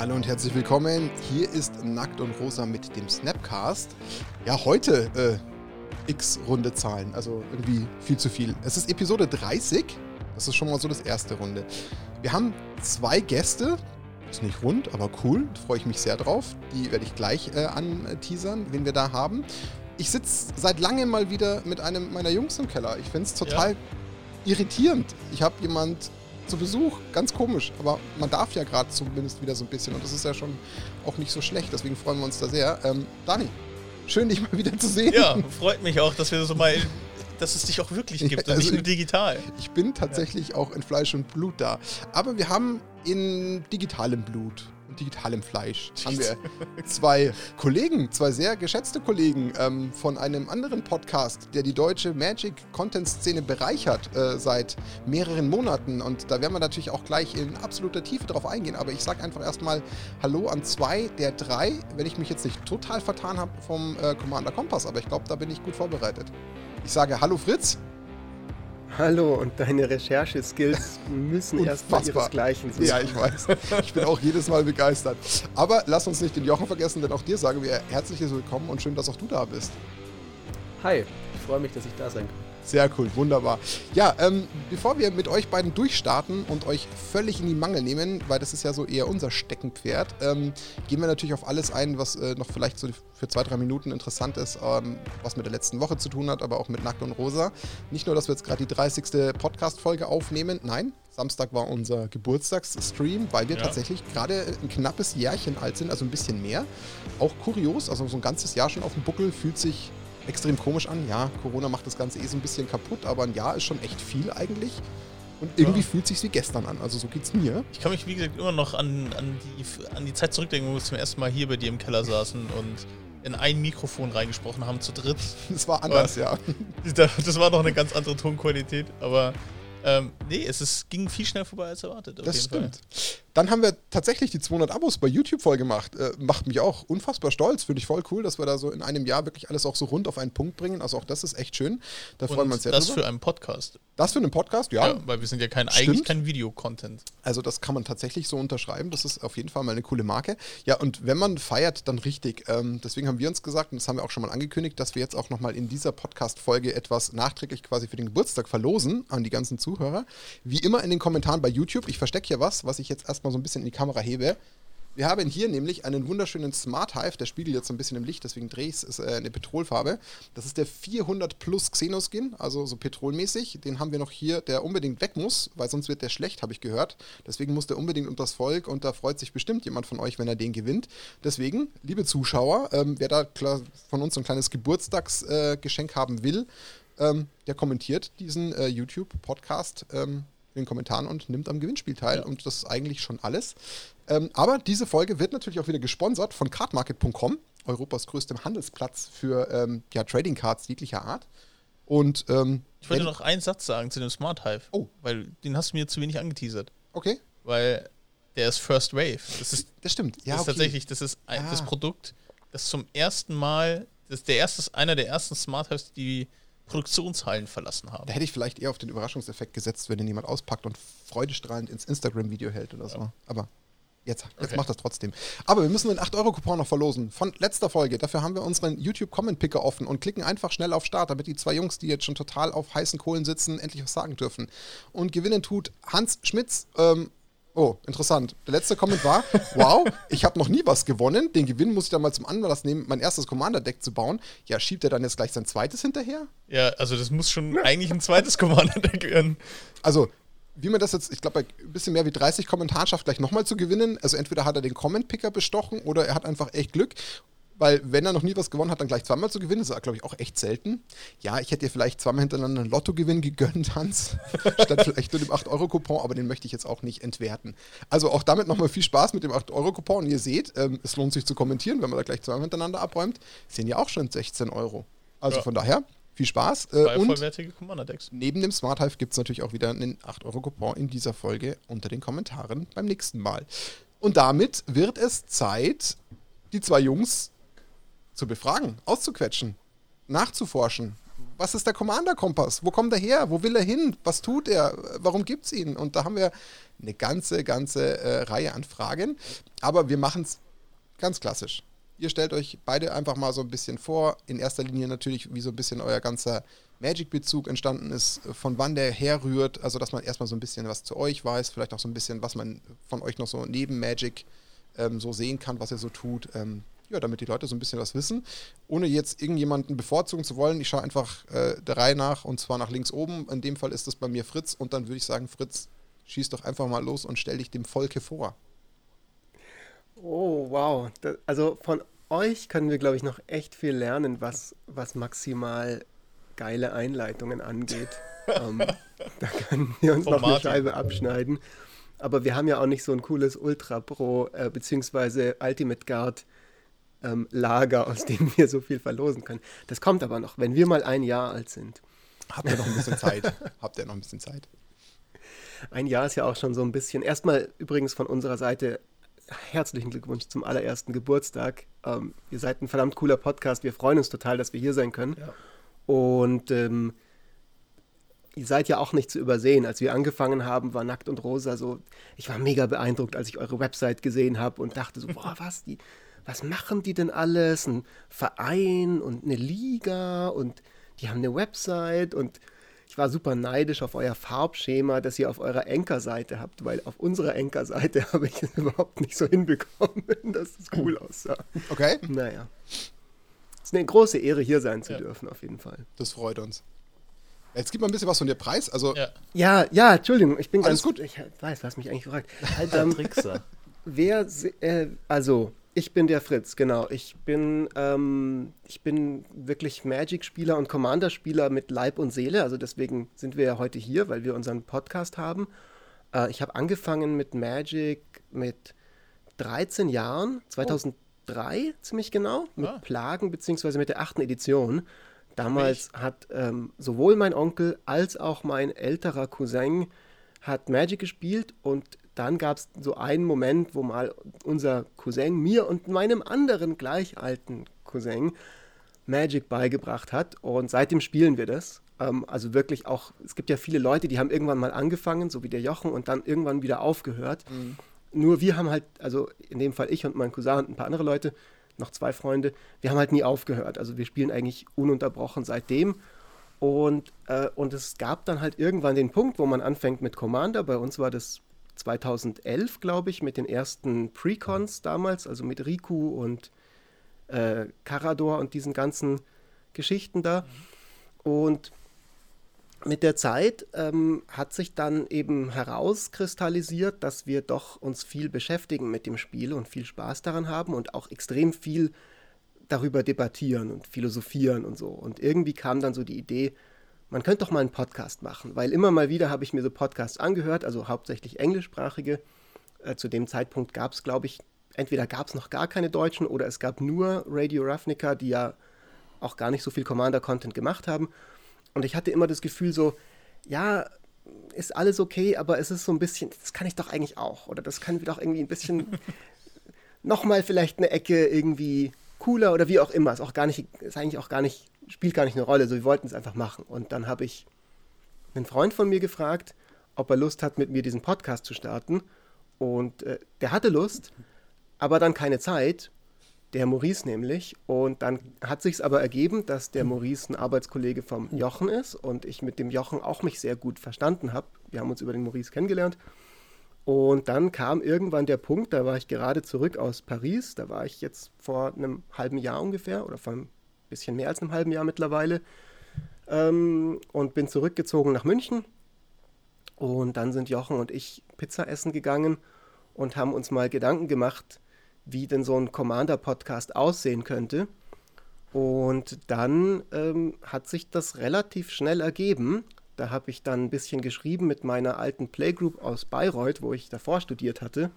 Hallo und herzlich willkommen. Hier ist Nackt und Rosa mit dem Snapcast. Ja, heute äh, x runde Zahlen, also irgendwie viel zu viel. Es ist Episode 30. Das ist schon mal so das erste Runde. Wir haben zwei Gäste. Ist nicht rund, aber cool. Freue ich mich sehr drauf. Die werde ich gleich äh, anteasern, wen wir da haben. Ich sitze seit langem mal wieder mit einem meiner Jungs im Keller. Ich finde es total Ja. irritierend. Ich habe jemand zu Besuch, ganz komisch, aber man darf ja gerade zumindest wieder so ein bisschen und das ist ja schon auch nicht so schlecht, deswegen freuen wir uns da sehr. Ähm, Dani, schön dich mal wieder zu sehen. Ja, freut mich auch, dass wir so mal, dass es dich auch wirklich gibt Ja, und also nicht nur digital. Ich bin tatsächlich auch in Fleisch und Blut da, aber wir haben in digitalem Blut und digitalem Fleisch haben wir zwei Kollegen, zwei sehr geschätzte Kollegen ähm, von einem anderen Podcast, der die deutsche Magic-Content-Szene bereichert äh, seit mehreren Monaten. Und da werden wir natürlich auch gleich in absoluter Tiefe drauf eingehen. Aber ich sage einfach erstmal Hallo an zwei der drei, wenn ich mich jetzt nicht total vertan habe vom äh, Commander Kompass. Aber ich glaube, da bin ich gut vorbereitet. Ich sage Hallo Fritz. Hallo, und deine Rechercheskills müssen erstmal ihresgleichen suchen. Ja, ich weiß. Ich bin auch jedes Mal begeistert. Aber lass uns nicht den Jochen vergessen, denn auch dir sagen wir herzliches Willkommen und schön, dass auch du da bist. Hi, ich freue mich, dass ich da sein kann. Sehr cool, wunderbar. Ja, ähm, bevor wir mit euch beiden durchstarten und euch völlig in die Mangel nehmen, weil das ist ja so eher unser Steckenpferd, ähm, gehen wir natürlich auf alles ein, was äh, noch vielleicht so für zwei, drei Minuten interessant ist, ähm, was mit der letzten Woche zu tun hat, aber auch mit Nackt und Rosa. Nicht nur, dass wir jetzt gerade die 30. Podcast-Folge aufnehmen, nein, Samstag war unser Geburtstagsstream, weil wir Ja. tatsächlich gerade ein knappes Jährchen alt sind, also ein bisschen mehr. Auch kurios, also so ein ganzes Jahr schon auf dem Buckel fühlt sich extrem komisch an. Ja, Corona macht das Ganze eh so ein bisschen kaputt, aber ein Jahr ist schon echt viel eigentlich. Und irgendwie Ja. fühlt sich wie gestern an. Also so geht's mir. Ich kann mich, wie gesagt, immer noch an, an, die, an die Zeit zurückdenken, wo wir zum ersten Mal hier bei dir im Keller saßen und in ein Mikrofon reingesprochen haben, zu dritt. Es war anders, ja. Das war noch eine ganz andere Tonqualität, aber ähm, nee, es ist, ging viel schneller vorbei als erwartet. Das stimmt. Fall. Dann haben wir tatsächlich die 200 Abos bei YouTube voll gemacht. Äh, macht mich auch unfassbar stolz. Finde ich voll cool, dass wir da so in einem Jahr wirklich alles auch so rund auf einen Punkt bringen. Also auch das ist echt schön. Da freuen wir uns sehr das drüber. für einen Podcast. das für einen Podcast, ja. Ja. weil wir sind ja kein, eigentlich kein Videocontent. Also das kann man tatsächlich so unterschreiben. Das ist auf jeden Fall mal eine coole Marke. Ja, und wenn man feiert, dann richtig. Ähm, deswegen haben wir uns gesagt, und das haben wir auch schon mal angekündigt, dass wir jetzt auch nochmal in dieser Podcast-Folge etwas nachträglich quasi für den Geburtstag verlosen an die ganzen Zuhörer. Wie immer in den Kommentaren bei YouTube. Ich verstecke hier was, was ich jetzt erstmal so ein bisschen in die Kamera hebe. Wir haben hier nämlich einen wunderschönen Smart Hive, der spiegelt jetzt so ein bisschen im Licht, deswegen drehe ich es, ist äh, eine Petrolfarbe. Das ist der 400 Plus Xenoskin, also so petrolmäßig. Den haben wir noch hier, der unbedingt weg muss, weil sonst wird der schlecht, habe ich gehört. Deswegen muss der unbedingt unters Volk und da freut sich bestimmt jemand von euch, wenn er den gewinnt. Deswegen, liebe Zuschauer, ähm, wer da von uns so ein kleines Geburtstagsgeschenk äh, haben will, ähm, der kommentiert diesen äh, YouTube-Podcast ähm, in den Kommentaren und nimmt am Gewinnspiel teil. Ja. Und das ist eigentlich schon alles. Ähm, aber diese Folge wird natürlich auch wieder gesponsert von cardmarket.com, Europas größtem Handelsplatz für ähm, ja, Trading Cards jeglicher Art. Und ähm, Ich wollte noch einen Satz sagen zu dem Smart Hive. Oh. Weil den hast du mir zu wenig angeteasert. okay, Weil der ist First Wave. Das ist, das stimmt. Ja, das ist okay. tatsächlich, das ist ein, Ah. das Produkt, das zum ersten Mal, das ist der erste, einer der ersten Smart Hives, die Produktionshallen verlassen haben. Da hätte ich vielleicht eher auf den Überraschungseffekt gesetzt, wenn den jemand auspackt und freudestrahlend ins Instagram-Video hält oder so. Aber jetzt, jetzt Okay. macht das trotzdem. Aber wir müssen den 8-Euro-Coupon noch verlosen. Von letzter Folge. Dafür haben wir unseren YouTube-Comment-Picker offen und klicken einfach schnell auf Start, damit die zwei Jungs, die jetzt schon total auf heißen Kohlen sitzen, endlich was sagen dürfen. Und gewinnen tut Hans Schmitz. Ähm, Oh, interessant. Der letzte Comment war, wow, ich habe noch nie was gewonnen. Den Gewinn muss ich dann mal zum Anlass nehmen, mein erstes Commander-Deck zu bauen. Ja, schiebt er dann jetzt gleich sein zweites hinterher? Ja, also das muss schon eigentlich ein zweites Commander-Deck werden. Also, wie man das jetzt, ich glaube, bei ein bisschen mehr wie 30 Kommentaren schafft, gleich nochmal zu gewinnen. Also entweder hat er den Comment-Picker bestochen oder er hat einfach echt Glück. Weil wenn er noch nie was gewonnen hat, dann gleich zweimal zu gewinnen, das ist, glaube ich, auch echt selten. Ja, ich hätte dir vielleicht zweimal hintereinander einen Lottogewinn gegönnt, Hans, statt vielleicht nur dem 8-Euro-Coupon, aber den möchte ich jetzt auch nicht entwerten. Also auch damit nochmal viel Spaß mit dem 8-Euro-Coupon. Und ihr seht, ähm, es lohnt sich zu kommentieren, wenn man da gleich zweimal hintereinander abräumt. Sind ja auch schon 16 Euro. Also Ja. von daher, viel Spaß. Äh, und vollwertige Commander-Decks. Neben dem Smart Hive gibt es natürlich auch wieder einen 8-Euro-Coupon in dieser Folge unter den Kommentaren beim nächsten Mal. Und damit wird es Zeit, die zwei Jungs zu befragen, auszuquetschen, nachzuforschen. Was ist der Commander-Kompass? Wo kommt er her? Wo will er hin? Was tut er? Warum gibt es ihn? Und da haben wir eine ganze, ganze äh, Reihe an Fragen. Aber wir machen es ganz klassisch. Ihr stellt euch beide einfach mal so ein bisschen vor. In erster Linie natürlich, wie so ein bisschen euer ganzer Magic-Bezug entstanden ist, von wann der herrührt. Also, dass man erstmal so ein bisschen was zu euch weiß, vielleicht auch so ein bisschen, was man von euch noch so neben Magic ähm, so sehen kann, was ihr so tut. Ähm, ja, damit die Leute so ein bisschen was wissen. Ohne jetzt irgendjemanden bevorzugen zu wollen. Ich schaue einfach äh, der Reihe nach und zwar nach links oben. In dem Fall ist das bei mir Fritz. Und dann würde ich sagen, Fritz, schieß doch einfach mal los und stell dich dem Volke vor. Oh, wow. Das, also von euch können wir, glaube ich, noch echt viel lernen, was, was maximal geile Einleitungen angeht. ähm, da können wir uns Von noch Martin. eine Scheibe abschneiden. Aber wir haben ja auch nicht so ein cooles Ultra Pro äh, bzw. Ultimate Guard ähm, Lager, aus dem wir so viel verlosen können. Das kommt aber noch, wenn wir mal ein Jahr alt sind. Habt ihr noch ein bisschen Zeit? Habt ihr noch ein bisschen Zeit? Ein Jahr ist ja auch schon so ein bisschen. Erstmal übrigens von unserer Seite herzlichen Glückwunsch zum allerersten Geburtstag. Ähm, ihr seid ein verdammt cooler Podcast. Wir freuen uns total, dass wir hier sein können. Ja. Und ähm, ihr seid ja auch nicht zu übersehen. Als wir angefangen haben, war Nackt und Rosa so. Ich war mega beeindruckt, als ich eure Website gesehen habe und dachte so, boah, was, die, was machen die denn alles? Ein Verein und eine Liga und die haben eine Website und ich war super neidisch auf euer Farbschema, das ihr auf eurer Enker-Seite habt, weil auf unserer Enker-Seite habe ich es überhaupt nicht so hinbekommen, dass es cool aussah. Okay. Naja. Es ist eine große Ehre, hier sein zu ja. dürfen, auf jeden Fall. Das freut uns. Jetzt gib mal ein bisschen was von dir preis. Also ja, ja, ja Entschuldigung, ich bin Alles ganz gut. Ich weiß, du hast mich eigentlich gefragt. Halt, ähm, Trickser. Wer, äh, also, ich bin der Fritz, genau. Ich bin, ähm, ich bin wirklich Magic-Spieler und Commander-Spieler mit Leib und Seele. Also deswegen sind wir ja heute hier, weil wir unseren Podcast haben. Äh, ich habe angefangen mit Magic mit 13 Jahren, 2003 oh. ziemlich genau, mit ah. Plagen beziehungsweise mit der achten Edition. Damals hat ähm, sowohl mein Onkel als auch mein älterer Cousin hat Magic gespielt und dann gab es so einen Moment, wo mal unser Cousin mir und meinem anderen gleich alten Cousin Magic beigebracht hat und seitdem spielen wir das. Ähm, also wirklich auch, es gibt ja viele Leute, die haben irgendwann mal angefangen, so wie der Jochen, und dann irgendwann wieder aufgehört. Mhm. Nur wir haben halt, also in dem Fall ich und mein Cousin und ein paar andere Leute, noch zwei Freunde, wir haben halt nie aufgehört. Also wir spielen eigentlich ununterbrochen seitdem. Und, äh, und es gab dann halt irgendwann den Punkt, wo man anfängt mit Commander. Bei uns war das 2011, glaube ich, mit den ersten Precons damals, also mit Riku und äh, Carador und diesen ganzen Geschichten da. Und mit der Zeit ähm, hat sich dann eben herauskristallisiert, dass wir doch uns viel beschäftigen mit dem Spiel und viel Spaß daran haben und auch extrem viel darüber debattieren und philosophieren und so. Und irgendwie kam dann so die Idee, man könnte doch mal einen Podcast machen, weil immer mal wieder habe ich mir so Podcasts angehört, also hauptsächlich englischsprachige. Äh, zu dem Zeitpunkt gab es, glaube ich, entweder gab es noch gar keine Deutschen oder es gab nur Radio Ravnica, die ja auch gar nicht so viel Commander-Content gemacht haben. Und ich hatte immer das Gefühl so, ja, ist alles okay, aber es ist so ein bisschen, das kann ich doch eigentlich auch. Oder das können wir doch irgendwie ein bisschen nochmal vielleicht eine Ecke irgendwie cooler oder wie auch immer. Ist auch gar nicht, ist eigentlich auch gar nicht spielt gar nicht eine Rolle. So, wir wollten es einfach machen. Und dann habe ich einen Freund von mir gefragt, ob er Lust hat, mit mir diesen Podcast zu starten. Und äh, der hatte Lust, aber dann keine Zeit. Der Maurice nämlich. Und dann hat sich aber ergeben, dass der Maurice ein Arbeitskollege vom Jochen ist und ich mit dem Jochen auch mich sehr gut verstanden habe. Wir haben uns über den Maurice kennengelernt. Und dann kam irgendwann der Punkt, da war ich gerade zurück aus Paris. Da war ich jetzt vor einem halben Jahr ungefähr oder vor einem bisschen mehr als einem halben Jahr mittlerweile. Ähm, und bin zurückgezogen nach München. Und dann sind Jochen und ich Pizza essen gegangen und haben uns mal Gedanken gemacht, wie denn so ein Commander-Podcast aussehen könnte. Und dann ähm, hat sich das relativ schnell ergeben. Da habe ich dann ein bisschen geschrieben mit meiner alten Playgroup aus Bayreuth, wo ich davor studiert hatte.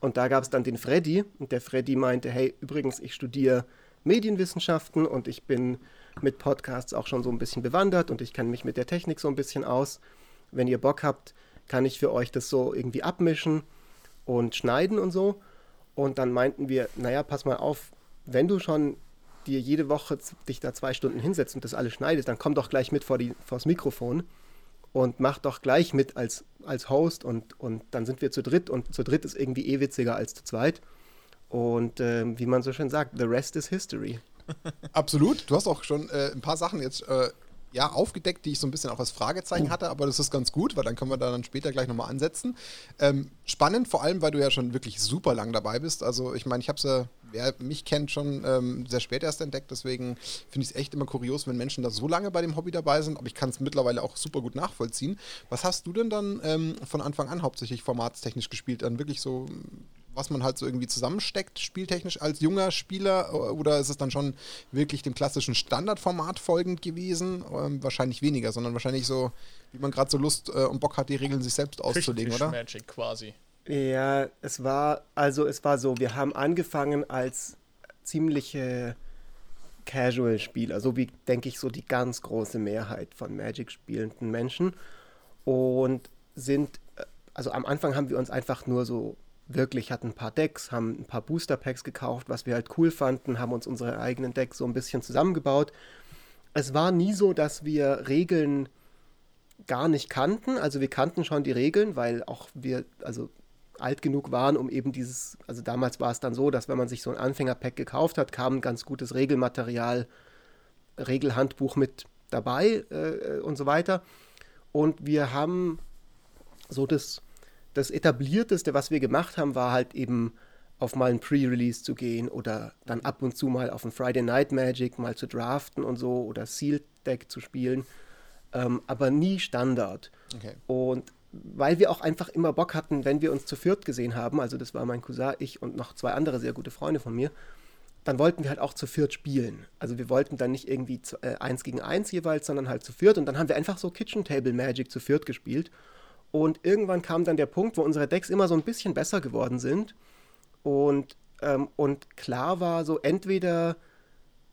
Und da gab es dann den Freddy. Und der Freddy meinte, hey, übrigens, ich studiere Medienwissenschaften und ich bin mit Podcasts auch schon so ein bisschen bewandert und ich kenne mich mit der Technik so ein bisschen aus. Wenn ihr Bock habt, kann ich für euch das so irgendwie abmischen und schneiden und so. Und dann meinten wir, naja, pass mal auf, wenn du schon dir jede Woche dich da zwei Stunden hinsetzt und das alles schneidest, dann komm doch gleich mit vor die, vors Mikrofon und mach doch gleich mit als, als Host und, und dann sind wir zu dritt und zu dritt ist irgendwie eh witziger als zu zweit. Und äh, wie man so schön sagt, the rest is history. Absolut. Du hast auch schon äh, ein paar Sachen jetzt äh, ja, aufgedeckt, die ich so ein bisschen auch als Fragezeichen oh. hatte, aber das ist ganz gut, weil dann können wir da dann später gleich nochmal ansetzen. Ähm, spannend, vor allem, weil du ja schon wirklich super lang dabei bist. Also ich meine, ich habe es ja, wer mich kennt, schon ähm, sehr spät erst entdeckt, deswegen finde ich es echt immer kurios, wenn Menschen da so lange bei dem Hobby dabei sind, aber ich kann es mittlerweile auch super gut nachvollziehen. Was hast du denn dann ähm, von Anfang an hauptsächlich formatstechnisch gespielt? Dann wirklich so was man halt so irgendwie zusammensteckt, spieltechnisch als junger Spieler? Oder ist es dann schon wirklich dem klassischen Standardformat folgend gewesen? Ähm, wahrscheinlich weniger, sondern wahrscheinlich so, wie man gerade so Lust äh, und Bock hat, die Regeln sich selbst auszulegen, oder? Magic quasi. Ja, es war, also es war so, wir haben angefangen als ziemliche Casual-Spieler, so wie, denke ich, so die ganz große Mehrheit von Magic spielenden Menschen. Und sind, äh, also am Anfang haben wir uns einfach nur so wirklich, hatten ein paar Decks, haben ein paar Booster Packs gekauft, was wir halt cool fanden, haben uns unsere eigenen Decks so ein bisschen zusammengebaut. Es war nie so, dass wir Regeln gar nicht kannten. Also wir kannten schon die Regeln, weil auch wir also alt genug waren, um eben dieses, also damals war es dann so, dass wenn man sich so ein Anfänger-Pack gekauft hat, kam ein ganz gutes Regelmaterial, Regelhandbuch mit dabei äh, und so weiter. Und wir haben so das das etablierteste, was wir gemacht haben, war halt eben auf mal ein Pre-Release zu gehen oder dann ab und zu mal auf ein Friday Night Magic mal zu draften und so oder Sealed Deck zu spielen, ähm, aber nie Standard. Okay. Und weil wir auch einfach immer Bock hatten, wenn wir uns zu viert gesehen haben, also das war mein Cousin, ich und noch zwei andere sehr gute Freunde von mir, dann wollten wir halt auch zu viert spielen. Also wir wollten dann nicht irgendwie zu, äh, eins gegen eins jeweils, sondern halt zu viert und dann haben wir einfach so Kitchen Table Magic zu viert gespielt und irgendwann kam dann der Punkt, wo unsere Decks immer so ein bisschen besser geworden sind. Und, ähm, und klar war so, entweder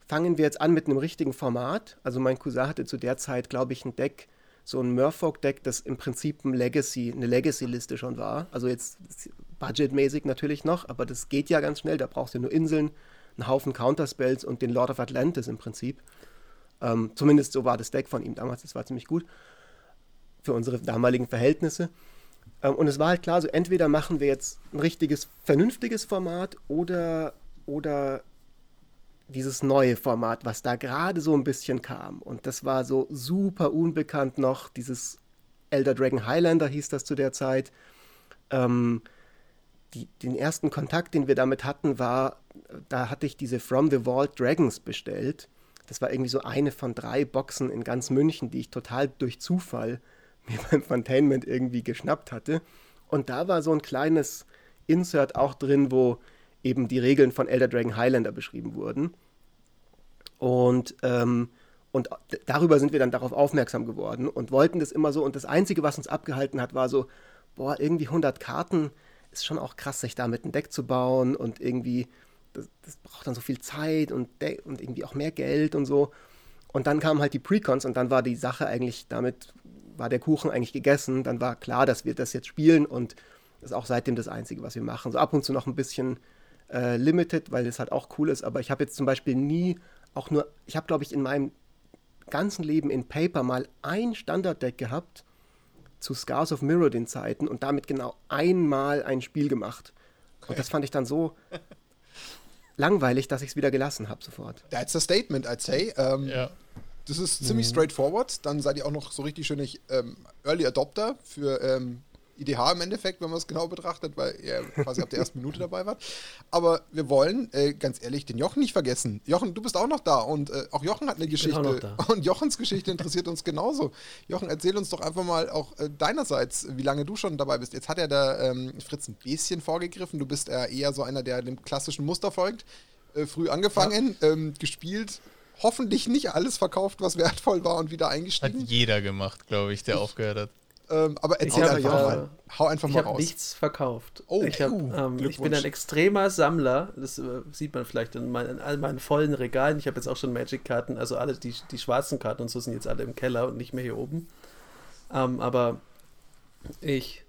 fangen wir jetzt an mit einem richtigen Format. Also mein Cousin hatte zu der Zeit, glaube ich, ein Deck, so ein Murfolk-Deck, das im Prinzip ein Legacy, eine Legacy-Liste schon war. Also jetzt budgetmäßig natürlich noch, aber das geht ja ganz schnell. Da brauchst du nur Inseln, einen Haufen Counterspells und den Lord of Atlantis im Prinzip. Ähm, zumindest so war das Deck von ihm damals, das war ziemlich gut für unsere damaligen Verhältnisse. Ähm, und es war halt klar, so entweder machen wir jetzt ein richtiges, vernünftiges Format oder, oder dieses neue Format, was da gerade so ein bisschen kam. Und das war so super unbekannt noch, dieses Elder Dragon Highlander hieß das zu der Zeit. Ähm, die, den ersten Kontakt, den wir damit hatten, war, da hatte ich diese From the Vault Dragons bestellt. Das war irgendwie so eine von drei Boxen in ganz München, die ich total durch Zufall mir beim Fontainment irgendwie geschnappt hatte. Und da war so ein kleines Insert auch drin, wo eben die Regeln von Elder Dragon Highlander beschrieben wurden. Und, ähm, und darüber sind wir dann darauf aufmerksam geworden und wollten das immer so. Und das Einzige, was uns abgehalten hat, war so, boah, irgendwie 100 Karten ist schon auch krass, sich damit ein Deck zu bauen und irgendwie, das, das braucht dann so viel Zeit und, und irgendwie auch mehr Geld und so. Und dann kamen halt die Precons und dann war die Sache eigentlich damit war der Kuchen eigentlich gegessen. Dann war klar, dass wir das jetzt spielen und das ist auch seitdem das Einzige, was wir machen. So ab und zu noch ein bisschen äh, limited, weil es halt auch cool ist. Aber ich habe jetzt zum Beispiel nie auch nur, ich habe glaube ich in meinem ganzen Leben in Paper mal ein Standarddeck gehabt zu Scars of Mirrodin Zeiten und damit genau einmal ein Spiel gemacht. Okay. Und das fand ich dann so langweilig, dass ich es wieder gelassen habe sofort. That's a statement, I'd say. Um, ja. Das ist ziemlich mhm. straightforward. Dann seid ihr auch noch so richtig schön ähm, Early Adopter für ähm, IDH im Endeffekt, wenn man es genau betrachtet, weil ihr quasi ab der ersten Minute dabei wart. Aber wir wollen, äh, ganz ehrlich, den Jochen nicht vergessen. Jochen, du bist auch noch da und äh, auch Jochen hat eine Geschichte. Und Jochens Geschichte interessiert uns genauso. Jochen, erzähl uns doch einfach mal auch äh, deinerseits, wie lange du schon dabei bist. Jetzt hat ja der ähm, Fritz ein bisschen vorgegriffen. Du bist eher so einer, der dem klassischen Muster folgt. Äh, früh angefangen, ja. ähm, gespielt, hoffentlich nicht alles verkauft, was wertvoll war und wieder eingestiegen. Hat jeder gemacht, glaube ich, der ich, aufgehört hat. Ähm, aber erzähl einfach ja, mal. Hau einfach mal raus. Ich habe nichts verkauft. Oh, ich, hab, ähm, ich, bin ein extremer Sammler. Das äh, sieht man vielleicht in, mein, in, all meinen vollen Regalen. Ich habe jetzt auch schon Magic-Karten. Also alle die, die schwarzen Karten und so sind jetzt alle im Keller und nicht mehr hier oben. Ähm, aber ich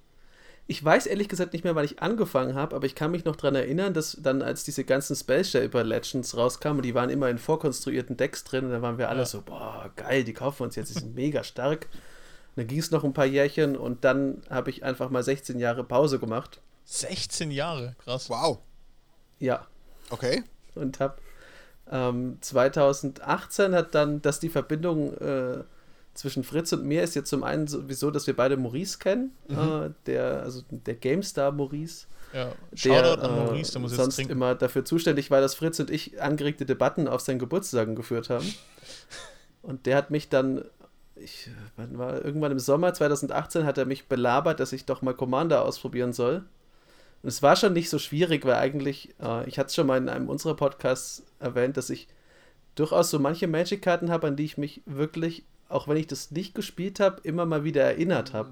Ich weiß ehrlich gesagt nicht mehr, wann ich angefangen habe, aber ich kann mich noch daran erinnern, dass dann, als diese ganzen Space Shaper Legends rauskamen, die waren immer in vorkonstruierten Decks drin, und dann waren wir alle ja. so, boah, geil, die kaufen wir uns jetzt, die sind mega stark. Und dann ging es noch ein paar Jährchen und dann habe ich einfach mal 16 Jahre Pause gemacht. 16 Jahre, krass. Wow. Ja. Okay. Und habe ähm, 2018 hat dann, dass die Verbindung äh, zwischen Fritz und mir ist jetzt zum einen sowieso, dass wir beide Maurice kennen, mhm. äh, der, also der GameStar Maurice. Ja, der, an äh, Maurice, der muss sonst trinken. immer dafür zuständig war, dass Fritz und ich angeregte Debatten auf seinen Geburtstagen geführt haben. und der hat mich dann, ich, wann war, irgendwann im Sommer 2018 hat er mich belabert, dass ich doch mal Commander ausprobieren soll. Und es war schon nicht so schwierig, weil eigentlich, äh, ich hatte es schon mal in einem unserer Podcasts erwähnt, dass ich durchaus so manche Magic-Karten habe, an die ich mich wirklich auch wenn ich das nicht gespielt habe, immer mal wieder erinnert habe.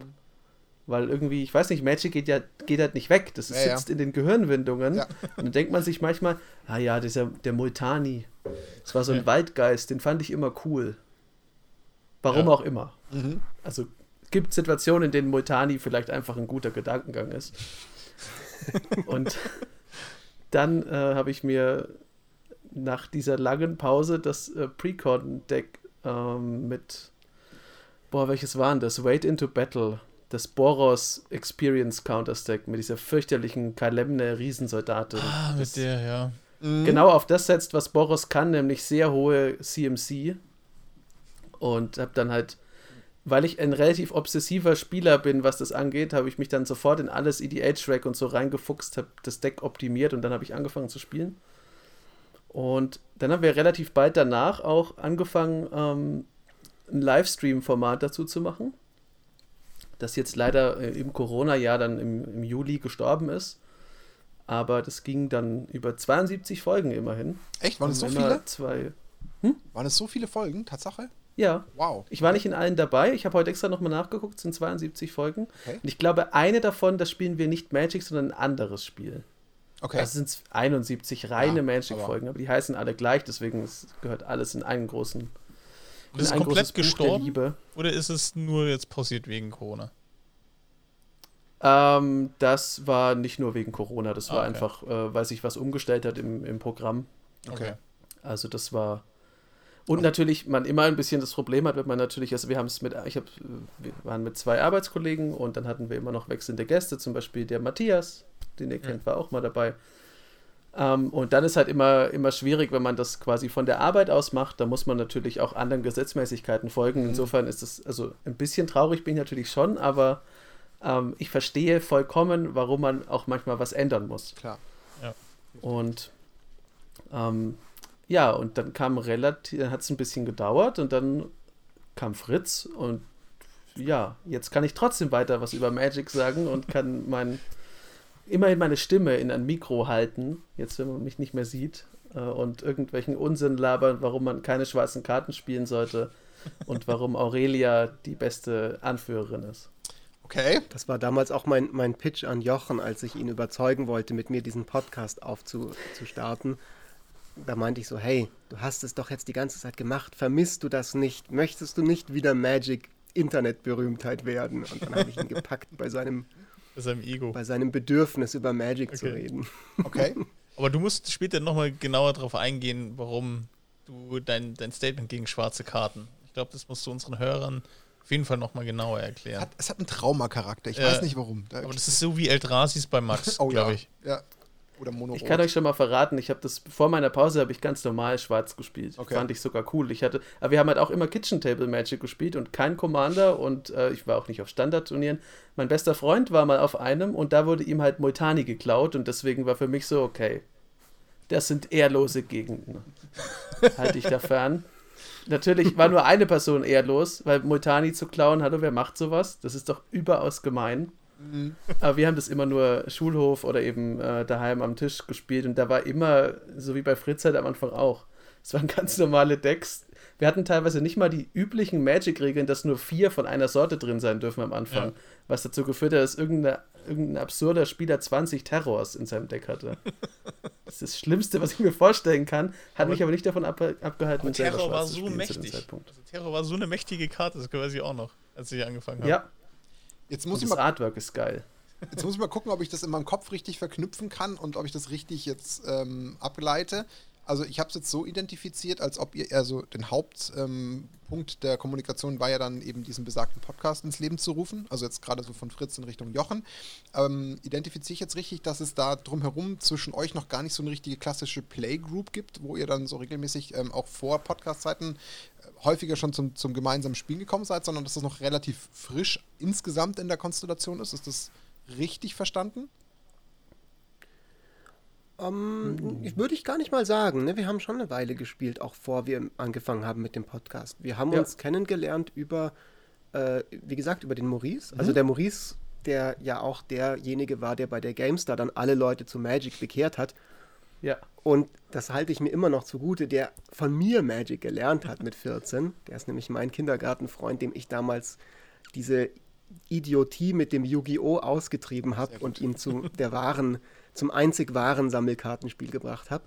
Weil irgendwie, ich weiß nicht, Magic geht ja geht halt nicht weg. Das ja, sitzt ja. in den Gehirnwindungen. Ja. Und dann denkt man sich manchmal, ah ja, dieser, der Multani, das war so ein Waldgeist, den fand ich immer cool. Warum auch immer. Mhm. Also es gibt Situationen, in denen Multani vielleicht einfach ein guter Gedankengang ist. Und dann äh, habe ich mir nach dieser langen Pause das äh, Precon-Deck ähm, mit boah, welches waren das? Wait into Battle. Das Boros Experience Counter-Stack mit dieser fürchterlichen Kalemne Riesensoldatin. Ah, mit der, ja. Mhm. Genau auf das setzt, was Boros kann, nämlich sehr hohe CMC. Und hab dann halt, weil ich ein relativ obsessiver Spieler bin, was das angeht, habe ich mich dann sofort in alles EDH-Rack und so reingefuchst, habe das Deck optimiert und dann habe ich angefangen zu spielen. Und dann haben wir relativ bald danach auch angefangen, ähm, ein Livestream-Format dazu zu machen, das jetzt leider äh, im Corona-Jahr dann im, im Juli gestorben ist. Aber das ging dann über 72 Folgen immerhin. Echt? Waren es so viele? Zwei. Hm? Waren es so viele Folgen, Tatsache? Ja. Wow. Ich war nicht in allen dabei. Ich habe heute extra nochmal nachgeguckt, es sind 72 Folgen. Okay. Und ich glaube, eine davon, das spielen wir nicht Magic, sondern ein anderes Spiel. Okay. Also sind es 71 reine ja, Magic-Folgen, aber, aber, die heißen alle gleich, deswegen gehört alles in einen großen und ist es komplett gestorben? Oder ist es nur jetzt pausiert wegen Corona? Ähm, das war nicht nur wegen Corona, das war okay. einfach, äh, weil sich was umgestellt hat im, im Programm. Okay. Also das war. Und okay. natürlich, man immer ein bisschen das Problem hat, wenn man natürlich, also wir haben es mit, ich habe, wir waren mit zwei Arbeitskollegen und dann hatten wir immer noch wechselnde Gäste, zum Beispiel der Matthias, den ihr kennt, war auch mal dabei. Ähm, und dann ist halt immer, immer schwierig, wenn man das quasi von der Arbeit aus macht. Da muss man natürlich auch anderen Gesetzmäßigkeiten folgen. Mhm. Insofern ist es, also ein bisschen traurig bin ich natürlich schon, aber ähm, ich verstehe vollkommen, warum man auch manchmal was ändern muss. Klar. Ja. Und ähm, ja, und dann kam relativ, dann hat es ein bisschen gedauert und dann kam Fritz und ja, jetzt kann ich trotzdem weiter was über Magic sagen und kann mein immerhin meine Stimme in ein Mikro halten, jetzt wenn man mich nicht mehr sieht, äh, und irgendwelchen Unsinn labern, warum man keine schwarzen Karten spielen sollte und warum Aurelia die beste Anführerin ist. Okay. Das war damals auch mein, mein Pitch an Jochen, als ich ihn überzeugen wollte, mit mir diesen Podcast aufzustarten. Da meinte ich so, hey, du hast es doch jetzt die ganze Zeit gemacht, vermisst du das nicht? Möchtest du nicht wieder Magic Internetberühmtheit werden? Und dann habe ich ihn gepackt bei seinem bei seinem Ego. Bei seinem Bedürfnis, über Magic okay. zu reden. Okay. Aber du musst später nochmal genauer darauf eingehen, warum du dein, dein Statement gegen schwarze Karten. Ich glaube, das musst du unseren Hörern auf jeden Fall nochmal genauer erklären. Es hat, es hat einen Traumacharakter. Ich äh, weiß nicht warum. Da aber das ist so wie Eldrasis bei Max, oh, glaube ich. Ja. Oder Mono Ich kann euch schon mal verraten, ich habe das vor meiner Pause habe ich ganz normal schwarz gespielt. Okay. Fand ich sogar cool. Ich hatte, aber wir haben halt auch immer Kitchen Table Magic gespielt und kein Commander und äh, ich war auch nicht auf Standardturnieren. Mein bester Freund war mal auf einem und da wurde ihm halt Multani geklaut und deswegen war für mich so, okay, das sind ehrlose Gegenden. Halte ich da fern. Natürlich war nur eine Person ehrlos, weil Multani zu klauen, hallo, wer macht sowas? Das ist doch überaus gemein. Mhm. Aber wir haben das immer nur Schulhof oder eben äh, daheim am Tisch gespielt und da war immer, so wie bei Fritz halt am Anfang auch, es waren ganz normale Decks. Wir hatten teilweise nicht mal die üblichen Magic-Regeln, dass nur vier von einer Sorte drin sein dürfen am Anfang. Ja. Was dazu geführt hat, dass irgendein, irgendein absurder Spieler 20 Terrors in seinem Deck hatte. Das ist das Schlimmste, was ich mir vorstellen kann. Hat aber mich aber nicht davon ab, abgehalten, aber Terror war so mächtig. Also Terror war so eine mächtige Karte, das weiß ich auch noch, als ich angefangen habe. Ja, Jetzt muss Und ich das mal, Artwork ist geil. Jetzt muss ich mal gucken, ob ich das in meinem Kopf richtig verknüpfen kann und ob ich das richtig jetzt ähm, ableite. Also ich habe es jetzt so identifiziert, als ob ihr, also den Hauptpunkt ähm, der Kommunikation war ja dann eben diesen besagten Podcast ins Leben zu rufen. Also jetzt gerade so von Fritz in Richtung Jochen. Ähm, identifiziere ich jetzt richtig, dass es da drumherum zwischen euch noch gar nicht so eine richtige klassische Playgroup gibt, wo ihr dann so regelmäßig ähm, auch vor Podcast-Zeiten äh, häufiger schon zum, zum gemeinsamen Spielen gekommen seid, sondern dass das noch relativ frisch insgesamt in der Konstellation ist. Ist das richtig verstanden? Um, hm. Würde ich gar nicht mal sagen. Ne? Wir haben schon eine Weile gespielt, auch vor wir angefangen haben mit dem Podcast. Wir haben ja. uns kennengelernt über, äh, wie gesagt, über den Maurice. Mhm. Also der Maurice, der ja auch derjenige war, der bei der GameStar dann alle Leute zu Magic bekehrt hat. Ja. Und das halte ich mir immer noch zugute, der von mir Magic gelernt hat mit 14. Der ist nämlich mein Kindergartenfreund, dem ich damals diese Idiotie mit dem Yu-Gi-Oh! ausgetrieben habe und ihn zu der wahren zum einzig wahren Sammelkartenspiel gebracht habe.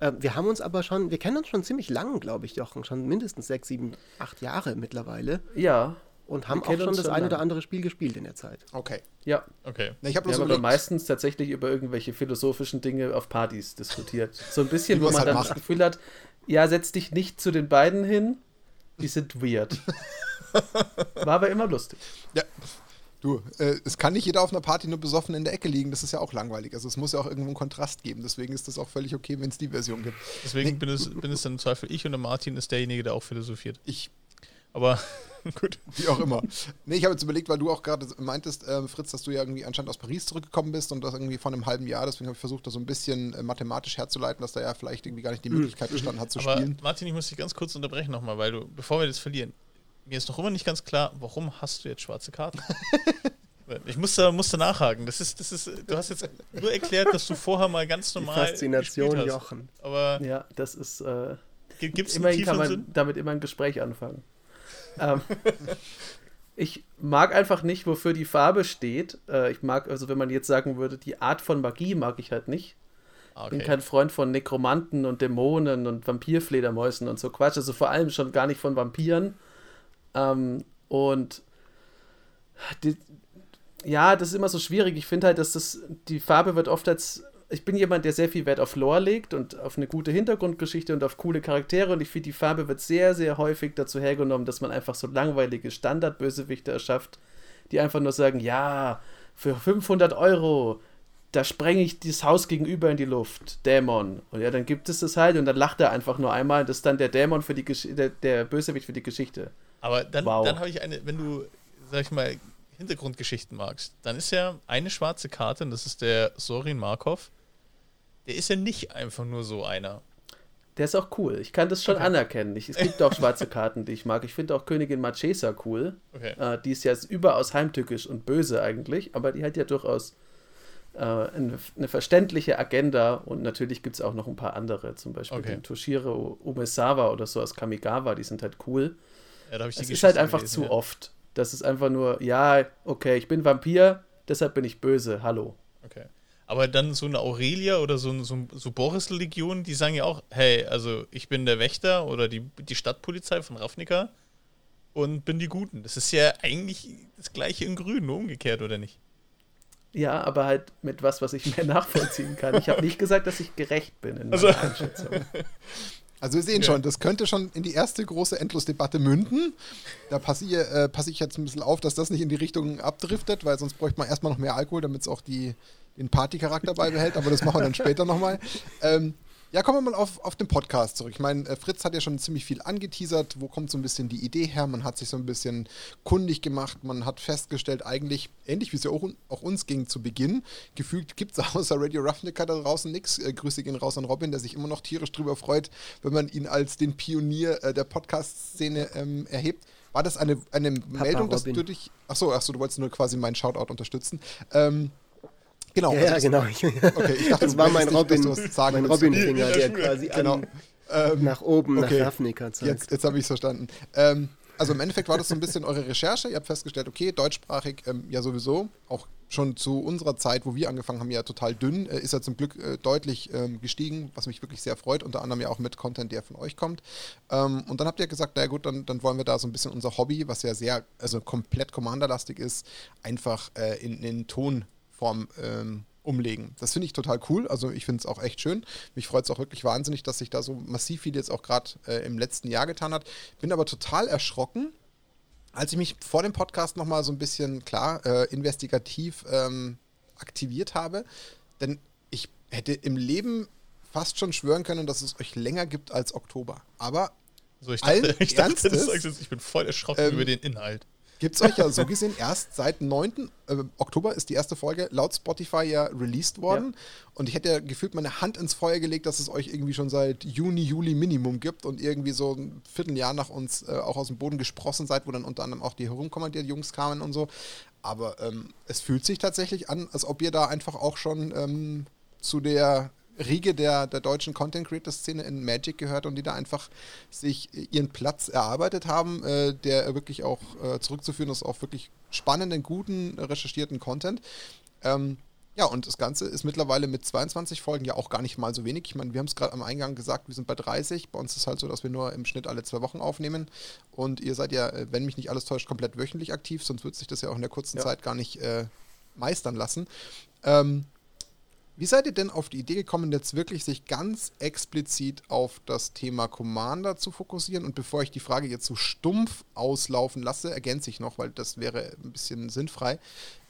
Äh, wir haben uns aber schon, wir kennen uns schon ziemlich lang, glaube ich, Jochen, schon mindestens sechs, sieben, acht Jahre mittlerweile. Ja. Und haben auch schon das schon eine oder andere Spiel gespielt in der Zeit. Okay. Ja. Okay. Na, ich habe so aber meistens tatsächlich über irgendwelche philosophischen Dinge auf Partys diskutiert. So ein bisschen, wo man halt dann macht. das Gefühl hat, ja, setz dich nicht zu den beiden hin, die sind weird. War aber immer lustig. Ja, Du, äh, es kann nicht jeder auf einer Party nur besoffen in der Ecke liegen, das ist ja auch langweilig. Also es muss ja auch irgendwo einen Kontrast geben. Deswegen ist das auch völlig okay, wenn es die Version gibt. Deswegen nee. bin, es, bin es dann im Zweifel ich und der Martin ist derjenige, der auch philosophiert. Ich. Aber gut. Wie auch immer. Nee, ich habe jetzt überlegt, weil du auch gerade meintest, äh, Fritz, dass du ja irgendwie anscheinend aus Paris zurückgekommen bist und das irgendwie vor einem halben Jahr. Deswegen habe ich versucht, das so ein bisschen äh, mathematisch herzuleiten, dass da ja vielleicht irgendwie gar nicht die. Möglichkeit bestanden hat zu Aber spielen. Martin, ich muss dich ganz kurz unterbrechen nochmal, weil du, bevor wir das verlieren, mir ist noch immer nicht ganz klar, warum hast du jetzt schwarze Karten? Ich musste, musste nachhaken. Das ist, das ist, du hast jetzt nur erklärt, dass du vorher mal ganz normal. Die Faszination Jochen. Aber ja, das ist. Äh, gibt's immerhin kann man Sinn? damit immer ein Gespräch anfangen. ähm, ich mag einfach nicht, wofür die Farbe steht. Äh, ich mag, also wenn man jetzt sagen würde, die Art von Magie mag ich halt nicht. Okay. Ah, bin kein Freund von Nekromanten und Dämonen und Vampirfledermäusen und so Quatsch. Also vor allem schon gar nicht von Vampiren. Ähm, und die, ja, das ist immer so schwierig. Ich finde halt, dass das, die Farbe wird oft als. Ich bin jemand, der sehr viel Wert auf Lore legt und auf eine gute Hintergrundgeschichte und auf coole Charaktere und ich finde, die Farbe wird sehr, sehr häufig dazu hergenommen, dass man einfach so langweilige Standardbösewichte erschafft, die einfach nur sagen: Ja, für 500 Euro, da sprenge ich das Haus gegenüber in die Luft, Dämon. Und ja, dann gibt es das halt und dann lacht er einfach nur einmal das ist dann der Dämon für die Gesch der, der Bösewicht für die Geschichte. Aber dann, wow. dann habe ich eine, wenn du, sag ich mal, Hintergrundgeschichten magst, dann ist ja eine schwarze Karte, und das ist der Sorin Markov, der ist ja nicht einfach nur so einer. Der ist auch cool. Ich kann das schon okay. anerkennen. Ich, es gibt auch schwarze Karten, die ich mag. Ich finde auch Königin Marchesa cool. Okay. Äh, die ist ja überaus heimtückisch und böse eigentlich, aber die hat ja durchaus äh, eine, eine, verständliche Agenda und natürlich gibt es auch noch ein paar andere, zum Beispiel okay. den Toshiro Umesawa oder so aus Kamigawa, die sind halt cool. Ja, da ich die es ist halt einfach gelesen, zu ja. oft. Das ist einfach nur, ja, okay, ich bin Vampir, deshalb bin ich böse, hallo. Okay. Aber dann so eine Aurelia oder so, so, so Boris-Legion, die sagen ja auch, hey, also ich bin der Wächter oder die, die Stadtpolizei von Ravnica und bin die Guten. Das ist ja eigentlich das gleiche in Grün, nur umgekehrt, oder nicht? Ja, aber halt mit was, was ich mehr nachvollziehen kann. Ich habe nicht gesagt, dass ich gerecht bin in meiner also. Einschätzung. Also wir sehen ja. schon, das könnte schon in die erste große Endlosdebatte münden. Da passe ich, äh, pass ich jetzt ein bisschen auf, dass das nicht in die Richtung abdriftet, weil sonst bräuchte man erstmal noch mehr Alkohol, damit es auch die, den Partycharakter beibehält, aber das machen wir dann später nochmal. Ähm, ja, kommen wir mal auf, auf den Podcast zurück. Ich meine, äh, Fritz hat ja schon ziemlich viel angeteasert. Wo kommt so ein bisschen die Idee her? Man hat sich so ein bisschen kundig gemacht. Man hat festgestellt, eigentlich, ähnlich wie es ja auch, auch uns ging zu Beginn, gefühlt gibt es außer Radio Roughnecker da draußen nichts. Äh, Grüße gehen raus an Robin, der sich immer noch tierisch drüber freut, wenn man ihn als den Pionier äh, der Podcast-Szene ähm, erhebt. War das eine, eine Meldung, dass du dich. Achso, achso, du wolltest nur quasi meinen Shoutout unterstützen. Ähm, Genau. Ja, also ja genau. okay, ich dachte, das war mein Robin, mein Robin-Finger, der quasi genau. ähm, nach oben, okay. nach Ravnica zeigt. Jetzt, jetzt habe ich es verstanden. Ähm, also im Endeffekt war das so ein bisschen eure Recherche. Ihr habt festgestellt, okay, deutschsprachig ähm, ja sowieso, auch schon zu unserer Zeit, wo wir angefangen haben, ja total dünn, äh, ist ja zum Glück äh, deutlich ähm, gestiegen, was mich wirklich sehr freut, unter anderem ja auch mit Content, der von euch kommt. Ähm, und dann habt ihr gesagt, naja gut, dann, dann wollen wir da so ein bisschen unser Hobby, was ja sehr, also komplett commanderlastig ist, einfach äh, in, in Ton Form ähm, umlegen. Das finde ich total cool. Also ich finde es auch echt schön. Mich freut es auch wirklich wahnsinnig, dass sich da so massiv viel jetzt auch gerade äh, im letzten Jahr getan hat. Bin aber total erschrocken, als ich mich vor dem Podcast nochmal so ein bisschen klar äh, investigativ ähm, aktiviert habe. Denn ich hätte im Leben fast schon schwören können, dass es euch länger gibt als Oktober. Aber so, ich dachte, ich, dachte Ernstes, ich bin voll erschrocken ähm, über den Inhalt. Gibt es euch ja so gesehen erst seit 9. Äh, Oktober ist die erste Folge laut Spotify ja released worden. Ja. Und ich hätte ja gefühlt meine Hand ins Feuer gelegt, dass es euch irgendwie schon seit Juni, Juli Minimum gibt und irgendwie so ein Vierteljahr nach uns äh, auch aus dem Boden gesprossen seid, wo dann unter anderem auch die herumkommandierten Jungs kamen und so. Aber ähm, es fühlt sich tatsächlich an, als ob ihr da einfach auch schon ähm, zu der Riege der, der deutschen Content Creator Szene in Magic gehört und die da einfach sich ihren Platz erarbeitet haben, äh, der wirklich auch äh, zurückzuführen ist auf wirklich spannenden, guten, recherchierten Content. Ähm, ja, und das Ganze ist mittlerweile mit 22 Folgen ja auch gar nicht mal so wenig. Ich meine, wir haben es gerade am Eingang gesagt, wir sind bei 30. Bei uns ist es halt so, dass wir nur im Schnitt alle zwei Wochen aufnehmen. Und ihr seid ja, äh, wenn mich nicht alles täuscht, komplett wöchentlich aktiv, sonst würde sich das ja auch in der kurzen ja. Zeit gar nicht äh, meistern lassen. Ähm, wie seid ihr denn auf die Idee gekommen, jetzt wirklich sich ganz explizit auf das Thema Commander zu fokussieren? Und bevor ich die Frage jetzt so stumpf auslaufen lasse, ergänze ich noch, weil das wäre ein bisschen sinnfrei.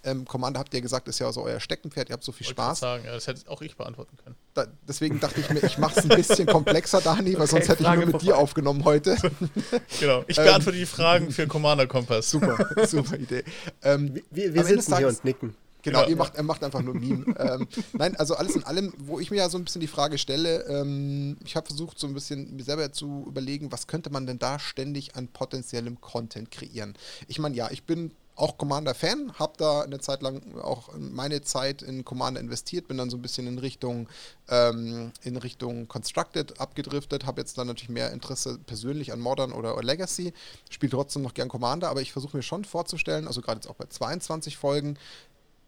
Ähm, Commander habt ihr gesagt, ist ja so euer Steckenpferd, ihr habt so viel Wollte Spaß. sagen, ja, das hätte auch ich beantworten können. Da, deswegen dachte ich mir, ich mache es ein bisschen komplexer, Dani, weil okay, sonst hätte Frage ich nur mit dir aufgenommen heute. genau, ich beantworte ähm, die Fragen für Commander Kompass. Super, super Idee. Ähm, wir wir sitzen hier und nicken. Genau, ja, ihr macht, er macht einfach nur Meme. ähm, nein, also alles in allem, wo ich mir ja so ein bisschen die Frage stelle, ähm, ich habe versucht, so ein bisschen mir selber zu überlegen, was könnte man denn da ständig an potenziellem Content kreieren. Ich meine, ja, ich bin auch Commander-Fan, habe da eine Zeit lang auch meine Zeit in Commander investiert, bin dann so ein bisschen in Richtung, ähm, in Richtung Constructed abgedriftet, habe jetzt dann natürlich mehr Interesse persönlich an Modern oder, oder Legacy, spiele trotzdem noch gern Commander, aber ich versuche mir schon vorzustellen, also gerade jetzt auch bei 22 Folgen,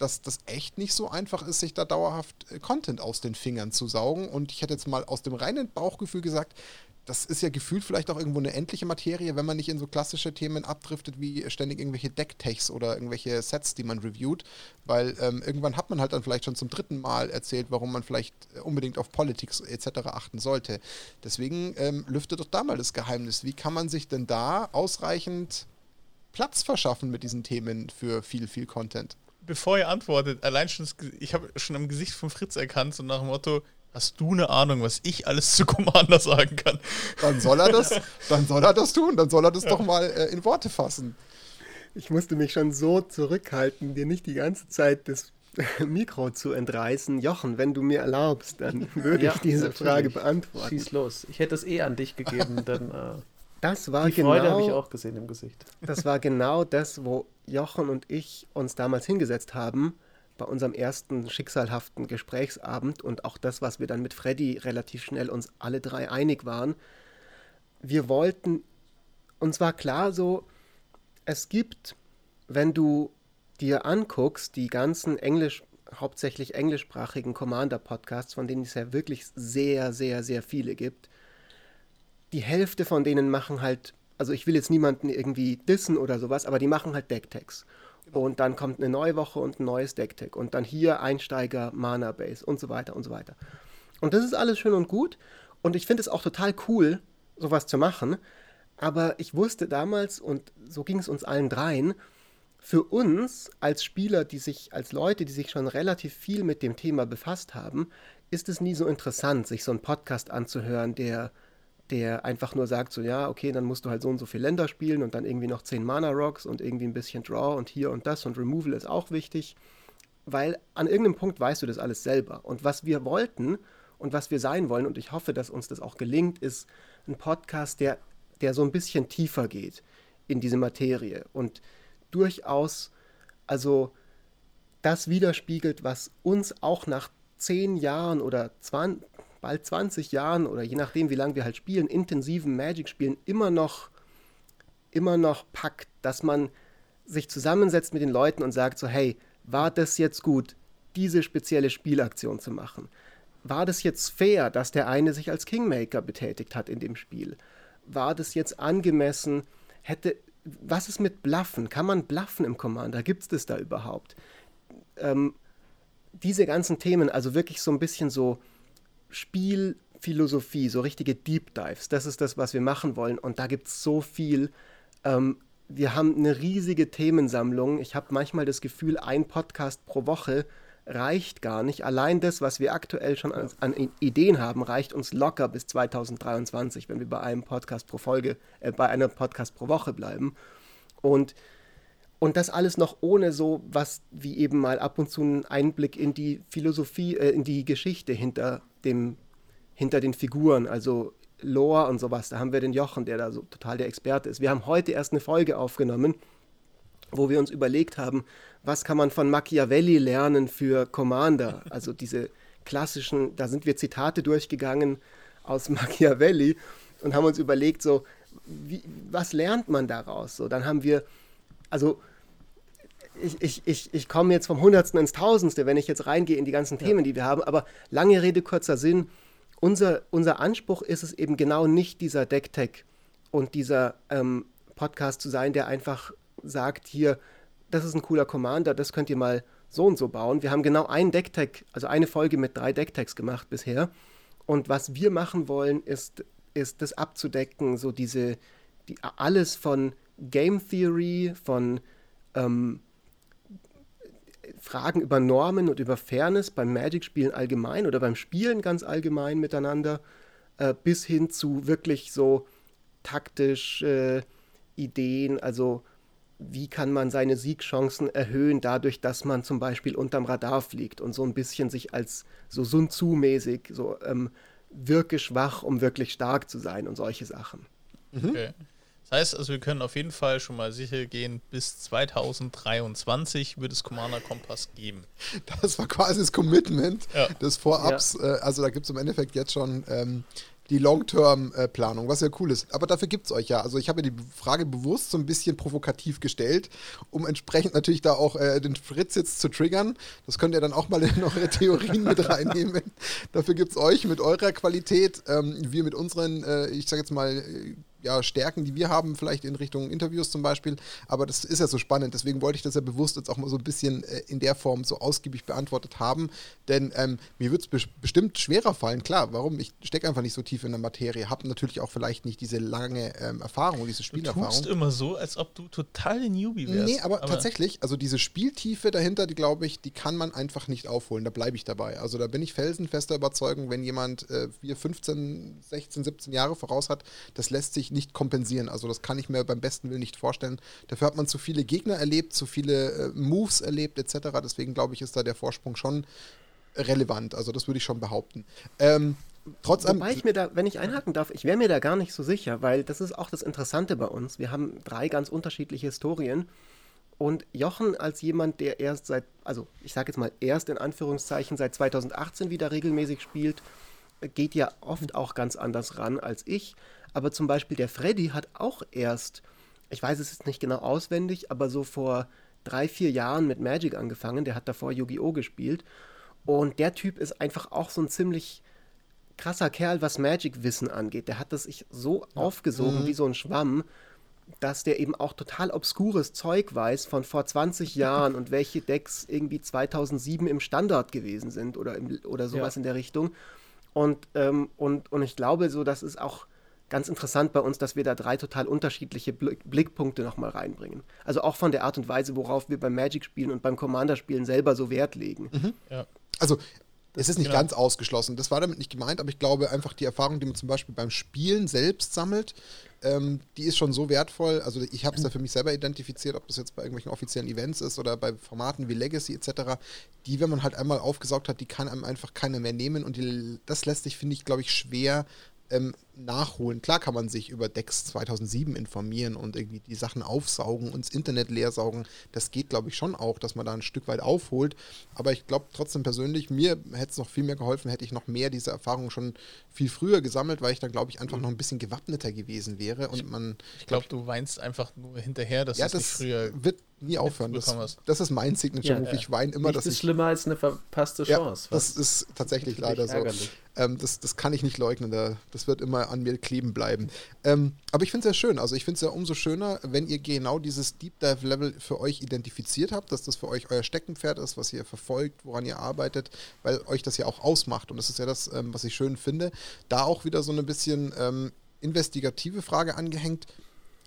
dass das echt nicht so einfach ist, sich da dauerhaft äh, Content aus den Fingern zu saugen. Und ich hätte jetzt mal aus dem reinen Bauchgefühl gesagt, das ist ja gefühlt vielleicht auch irgendwo eine endliche Materie, wenn man nicht in so klassische Themen abdriftet wie ständig irgendwelche Decktechs oder irgendwelche Sets, die man reviewt, weil ähm, irgendwann hat man halt dann vielleicht schon zum dritten Mal erzählt, warum man vielleicht äh, unbedingt auf Politics etc. achten sollte. Deswegen ähm, lüftet doch da mal das Geheimnis. Wie kann man sich denn da ausreichend Platz verschaffen mit diesen Themen für viel, viel Content? Bevor ihr antwortet, allein schon, ich habe schon am Gesicht von Fritz erkannt, so nach dem Motto, hast du eine Ahnung, was ich alles zu Commander sagen kann? Dann soll er das, dann soll er das tun, dann soll er das ja. doch mal äh, in Worte fassen. Ich musste mich schon so zurückhalten, dir nicht die ganze Zeit das Mikro zu entreißen. Jochen, wenn du mir erlaubst, dann würde ja, ich diese natürlich. Frage beantworten. Schieß los. Ich hätte es eh an dich gegeben, dann. Äh das war Die genau, Freude habe ich auch gesehen im Gesicht. Das war genau das, wo Jochen und ich uns damals hingesetzt haben bei unserem ersten schicksalhaften Gesprächsabend und auch das, was wir dann mit Freddy relativ schnell uns alle drei einig waren. Wir wollten, uns war klar so, es gibt, wenn du dir anguckst, die ganzen Englisch, hauptsächlich englischsprachigen Commander-Podcasts, von denen es ja wirklich sehr, sehr, sehr viele gibt, die Hälfte von denen machen halt, also ich will jetzt niemanden irgendwie dissen oder sowas, aber die machen halt Decktags. Genau. Und dann kommt eine neue Woche und ein neues Decktag. Und dann hier Einsteiger, Mana Base und so weiter und so weiter. Und das ist alles schön und gut. Und ich finde es auch total cool, sowas zu machen. Aber ich wusste damals, und so ging es uns allen dreien, für uns als Spieler, die sich, als Leute, die sich schon relativ viel mit dem Thema befasst haben, ist es nie so interessant, sich so einen Podcast anzuhören, der der einfach nur sagt, so ja, okay, dann musst du halt so und so viele Länder spielen und dann irgendwie noch 10 Mana-Rocks und irgendwie ein bisschen Draw und hier und das und Removal ist auch wichtig, weil an irgendeinem Punkt weißt du das alles selber. Und was wir wollten und was wir sein wollen, und ich hoffe, dass uns das auch gelingt, ist ein Podcast, der, der so ein bisschen tiefer geht in diese Materie und durchaus, also das widerspiegelt, was uns auch nach zehn Jahren oder 20, bald 20 Jahren oder je nachdem, wie lange wir halt spielen, intensiven Magic-Spielen immer noch, immer noch packt, dass man sich zusammensetzt mit den Leuten und sagt so, hey, war das jetzt gut, diese spezielle Spielaktion zu machen? War das jetzt fair, dass der eine sich als Kingmaker betätigt hat in dem Spiel? War das jetzt angemessen? Hätte, was ist mit Bluffen? Kann man bluffen im Commander? Gibt es das da überhaupt? Ähm, diese ganzen Themen, also wirklich so ein bisschen so Spielphilosophie, so richtige Deep Dives, das ist das, was wir machen wollen. Und da gibt es so viel. Ähm, wir haben eine riesige Themensammlung. Ich habe manchmal das Gefühl, ein Podcast pro Woche reicht gar nicht. Allein das, was wir aktuell schon an, an, Ideen haben, reicht uns locker bis 2023, wenn wir bei einem Podcast pro Folge, äh, bei einem Podcast pro Woche bleiben. Und, und das alles noch ohne so was wie eben mal ab und zu einen Einblick in die Philosophie, äh, in die Geschichte hinter dem, hinter den Figuren, also Lore und sowas. Da haben wir den Jochen, der da so total der Experte ist. Wir haben heute erst eine Folge aufgenommen wo wir uns überlegt haben, was kann man von Machiavelli lernen für Commander? Also diese klassischen, da sind wir Zitate durchgegangen aus Machiavelli und haben uns überlegt, so, wie, was lernt man daraus? So, dann haben wir, also ich, ich, ich, ich komme jetzt vom Hundertsten ins Tausendste, wenn ich jetzt reingehe in die ganzen Themen, ja. die wir haben, aber lange Rede, kurzer Sinn, unser, unser Anspruch ist es eben genau nicht dieser Decktech und dieser ähm, Podcast zu sein, der einfach sagt, hier, das ist ein cooler Commander, das könnt ihr mal so und so bauen. Wir haben genau einen Decktag, also eine Folge mit drei Decktags gemacht bisher. Und was wir machen wollen, ist, ist das abzudecken, so diese, die, alles von Game Theory, von ähm, Fragen über Normen und über Fairness beim Magic-Spielen allgemein oder beim Spielen ganz allgemein miteinander, äh, bis hin zu wirklich so taktisch äh, Ideen, also wie kann man seine Siegchancen erhöhen, dadurch, dass man zum Beispiel unterm Radar fliegt und so ein bisschen sich als so Sun Tzu-mäßig, so ähm, wirke schwach, um wirklich stark zu sein und solche Sachen. Mhm. Okay. Das heißt also, wir können auf jeden Fall schon mal sicher gehen, bis 2023 wird es Commander Kompass geben. Das war quasi das Commitment ja. des Vorabs. Ja. Äh, also da gibt es im Endeffekt jetzt schon ähm, die Long-Term-Planung, was ja cool ist. Aber dafür gibt es euch ja. Also ich habe mir die Frage bewusst so ein bisschen provokativ gestellt, um entsprechend natürlich da auch äh, den Fritz jetzt zu triggern. Das könnt ihr dann auch mal in eure Theorien mit reinnehmen. dafür gibt es euch mit eurer Qualität, ähm, wir mit unseren, äh, ich sage jetzt mal, ja, Stärken, die wir haben, vielleicht in Richtung Interviews zum Beispiel. Aber das ist ja so spannend. Deswegen wollte ich das ja bewusst jetzt auch mal so ein bisschen äh, in der Form so ausgiebig beantwortet haben. Denn ähm, mir wird es be bestimmt schwerer fallen. Klar, warum? Ich stecke einfach nicht so tief in der Materie. Habe natürlich auch vielleicht nicht diese lange ähm, Erfahrung, diese Spielerfahrung. Du tust immer so, als ob du total ein Newbie wärst. Nee, aber, aber tatsächlich, also diese Spieltiefe dahinter, die glaube ich, die kann man einfach nicht aufholen. Da bleibe ich dabei. Also da bin ich felsenfester Überzeugung, wenn jemand äh, 15, 16, 17 Jahre voraus hat, das lässt sich nicht kompensieren. Also das kann ich mir beim besten Willen nicht vorstellen. Dafür hat man zu viele Gegner erlebt, zu viele äh, Moves erlebt etc. Deswegen glaube ich, ist da der Vorsprung schon relevant. Also das würde ich schon behaupten. Ähm, Trotz Wobei ich mir da, wenn ich einhaken darf, ich wäre mir da gar nicht so sicher, weil das ist auch das Interessante bei uns. Wir haben drei ganz unterschiedliche Historien. Und Jochen als jemand, der erst seit, also ich sage jetzt mal erst in Anführungszeichen seit 2018 wieder regelmäßig spielt, geht ja oft auch ganz anders ran als ich. Aber zum Beispiel der Freddy hat auch erst, ich weiß es jetzt nicht genau auswendig, aber so vor drei, vier Jahren mit Magic angefangen. Der hat davor Yu-Gi-Oh! gespielt. Und der Typ ist einfach auch so ein ziemlich krasser Kerl, was Magic-Wissen angeht. Der hat das sich so ja. aufgesogen mhm. wie so ein Schwamm, dass der eben auch total obskures Zeug weiß von vor 20 Jahren und welche Decks irgendwie 2007 im Standard gewesen sind oder, im, oder sowas ja. in der Richtung. Und, ähm, und, und ich glaube so, das ist auch ganz interessant bei uns, dass wir da drei total unterschiedliche Blickpunkte nochmal reinbringen. Also auch von der Art und Weise, worauf wir beim Magic-Spielen und beim Commander-Spielen selber so Wert legen. Mhm. Ja. Also es ist nicht genau. ganz ausgeschlossen. Das war damit nicht gemeint, aber ich glaube einfach die Erfahrung, die man zum Beispiel beim Spielen selbst sammelt, ähm, die ist schon so wertvoll. Also ich habe es da für mich selber identifiziert, ob das jetzt bei irgendwelchen offiziellen Events ist oder bei Formaten wie Legacy etc. Die, wenn man halt einmal aufgesaugt hat, die kann einem einfach keiner mehr nehmen und die, das lässt sich, finde ich, glaube ich, schwer ähm, nachholen. Klar kann man sich über Decks 2007 informieren und irgendwie die Sachen aufsaugen und das Internet leersaugen. Das geht, glaube ich, schon auch, dass man da ein Stück weit aufholt. Aber ich glaube trotzdem persönlich, mir hätte es noch viel mehr geholfen, hätte ich noch mehr diese Erfahrung schon viel früher gesammelt, weil ich dann, glaube ich, einfach noch ein bisschen gewappneter gewesen wäre. Und man, ich glaube, glaub, du weinst einfach nur hinterher, dass ja, das nicht früher wird nie aufhören. Das, das, ist mein Signature-Move. Ja, ich weine immer, Nichts dass ist ich, schlimmer als eine verpasste Chance. Ja, das ist tatsächlich leider so. Ähm, das, das kann ich nicht leugnen. Da, das wird immer an mir kleben bleiben. Ähm, aber ich finde es sehr schön. Also ich finde es ja umso schöner, wenn ihr genau dieses Deep Dive Level für euch identifiziert habt, dass das für euch euer Steckenpferd ist, was ihr verfolgt, woran ihr arbeitet, weil euch das ja auch ausmacht. Und das ist ja das, ähm, was ich schön finde. Da auch wieder so ein bisschen ähm, investigative Frage angehängt.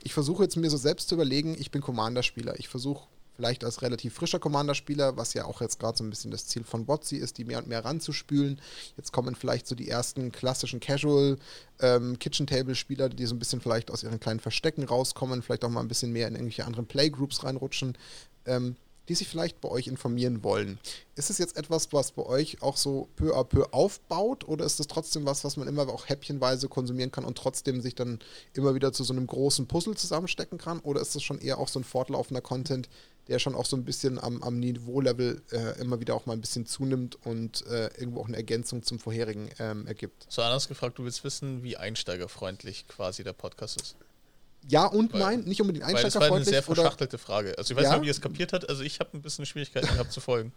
Ich versuche jetzt mir so selbst zu überlegen, ich bin Commander-Spieler. Ich versuche vielleicht als relativ frischer Commander-Spieler, was ja auch jetzt gerade so ein bisschen das Ziel von WotC ist, die mehr und mehr ranzuspülen. Jetzt kommen vielleicht so die ersten klassischen Casual ähm, Kitchen-Table-Spieler, die so ein bisschen vielleicht aus ihren kleinen Verstecken rauskommen, vielleicht auch mal ein bisschen mehr in irgendwelche anderen Playgroups reinrutschen. Ähm, die sich vielleicht bei euch informieren wollen. Ist es jetzt etwas, was bei euch auch so peu à peu aufbaut oder ist es trotzdem was, was man immer auch häppchenweise konsumieren kann und trotzdem sich dann immer wieder zu so einem großen Puzzle zusammenstecken kann? Oder ist es schon eher auch so ein fortlaufender Content, der schon auch so ein bisschen am, am Niveaulevel äh, immer wieder auch mal ein bisschen zunimmt und äh, irgendwo auch eine Ergänzung zum vorherigen ähm, ergibt? So anders gefragt, du willst wissen, wie einsteigerfreundlich quasi der Podcast ist. Ja und weil, nein, nicht unbedingt einsteigerfreundlich. Das war eine sehr verschachtelte Frage. Also ich weiß ja? nicht, ob ihr es kapiert habt. Also ich habe ein bisschen Schwierigkeiten gehabt zu folgen.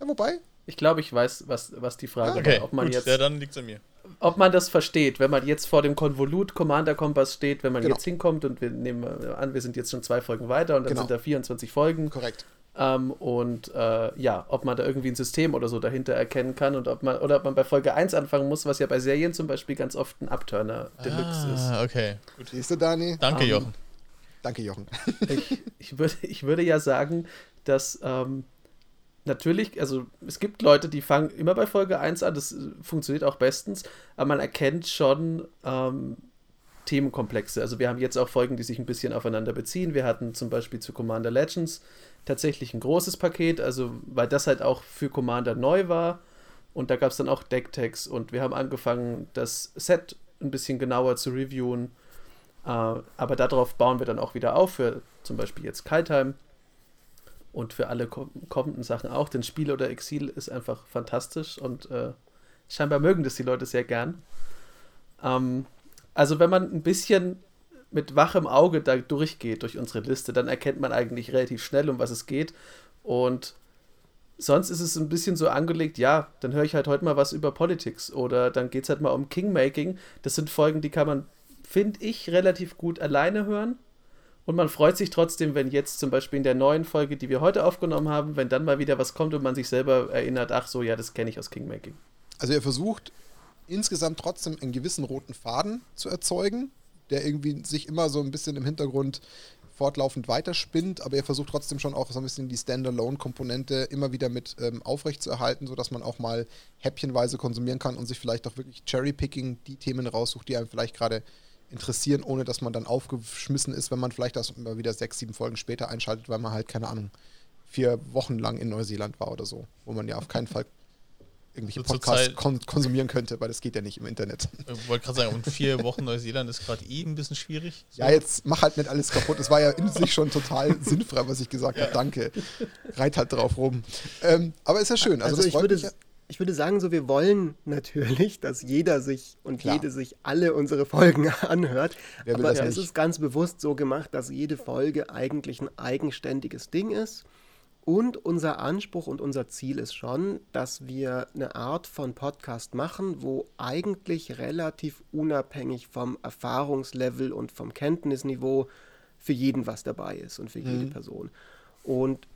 Ja, wobei? Ich glaube, ich weiß, was, was die Frage ah, okay, war. Ob man gut, jetzt, ja, dann liegt es an mir. Ob man das versteht, wenn man jetzt vor dem Konvolut Commander Kompass steht, wenn man genau. jetzt hinkommt und wir nehmen an, wir sind jetzt schon zwei Folgen weiter und dann genau. sind da 24 Folgen. Korrekt. Ähm, und äh, ja, ob man da irgendwie ein System oder so dahinter erkennen kann und ob man, oder ob man bei Folge 1 anfangen muss, was ja bei Serien zum Beispiel ganz oft ein Upturner Deluxe ah, ist. okay. Gut. Siehst du, Dani? Danke, ähm, Jochen. Danke, Jochen. ich, ich, würde, ich würde ja sagen, dass ähm, natürlich, also es gibt Leute, die fangen immer bei Folge 1 an, das funktioniert auch bestens, aber man erkennt schon ähm, Themenkomplexe. Also wir haben jetzt auch Folgen, die sich ein bisschen aufeinander beziehen. Wir hatten zum Beispiel zu Commander Legends tatsächlich ein großes Paket, also weil das halt auch für Commander neu war. Und da gab es dann auch Decktags und wir haben angefangen, das Set ein bisschen genauer zu reviewen. Äh, aber darauf bauen wir dann auch wieder auf, für zum Beispiel jetzt Kaltheim und für alle kommenden Sachen auch. Denn Spiel oder Exil ist einfach fantastisch und äh, scheinbar mögen das die Leute sehr gern. Ähm, also wenn man ein bisschen mit wachem Auge da durchgeht durch unsere Liste, dann erkennt man eigentlich relativ schnell, um was es geht. Und sonst ist es ein bisschen so angelegt, ja, dann höre ich halt heute mal was über Politics oder dann geht es halt mal um Kingmaking. Das sind Folgen, die kann man finde ich, relativ gut alleine hören. Und man freut sich trotzdem, wenn jetzt zum Beispiel in der neuen Folge, die wir heute aufgenommen haben, wenn dann mal wieder was kommt und man sich selber erinnert, ach so, ja, das kenne ich aus Kingmaking. Also er versucht insgesamt trotzdem einen gewissen roten Faden zu erzeugen, der irgendwie sich immer so ein bisschen im Hintergrund fortlaufend weiterspinnt, aber er versucht trotzdem schon auch so ein bisschen die Standalone-Komponente immer wieder mit ähm, aufrechtzuerhalten, sodass man auch mal häppchenweise konsumieren kann und sich vielleicht auch wirklich Cherry-Picking die Themen raussucht, die einem vielleicht gerade interessieren, ohne dass man dann aufgeschmissen ist, wenn man vielleicht das immer wieder sechs, sieben Folgen später einschaltet, weil man halt, keine Ahnung, vier Wochen lang in Neuseeland war oder so, wo man ja auf keinen Fall irgendwelche so Podcasts kon konsumieren könnte, weil das geht ja nicht im Internet. Ich wollte gerade sagen, und vier Wochen Neuseeland ist gerade eh ein bisschen schwierig. So. Ja, jetzt mach halt nicht alles kaputt. Es war ja in sich schon total sinnfrei, was ich gesagt ja. habe. Danke. Reit halt drauf rum. Ähm, aber ist ja schön. Also, also ich würde, mich, ich würde sagen, so wir wollen natürlich, dass jeder sich und Klar. jede sich alle unsere Folgen anhört. aber es ist ganz bewusst so gemacht, dass jede Folge eigentlich ein eigenständiges Ding ist. Und unser Anspruch und unser Ziel ist schon, dass wir eine Art von Podcast machen, wo eigentlich relativ unabhängig vom Erfahrungslevel und vom Kenntnisniveau für jeden was dabei ist und für mhm. jede Person. Und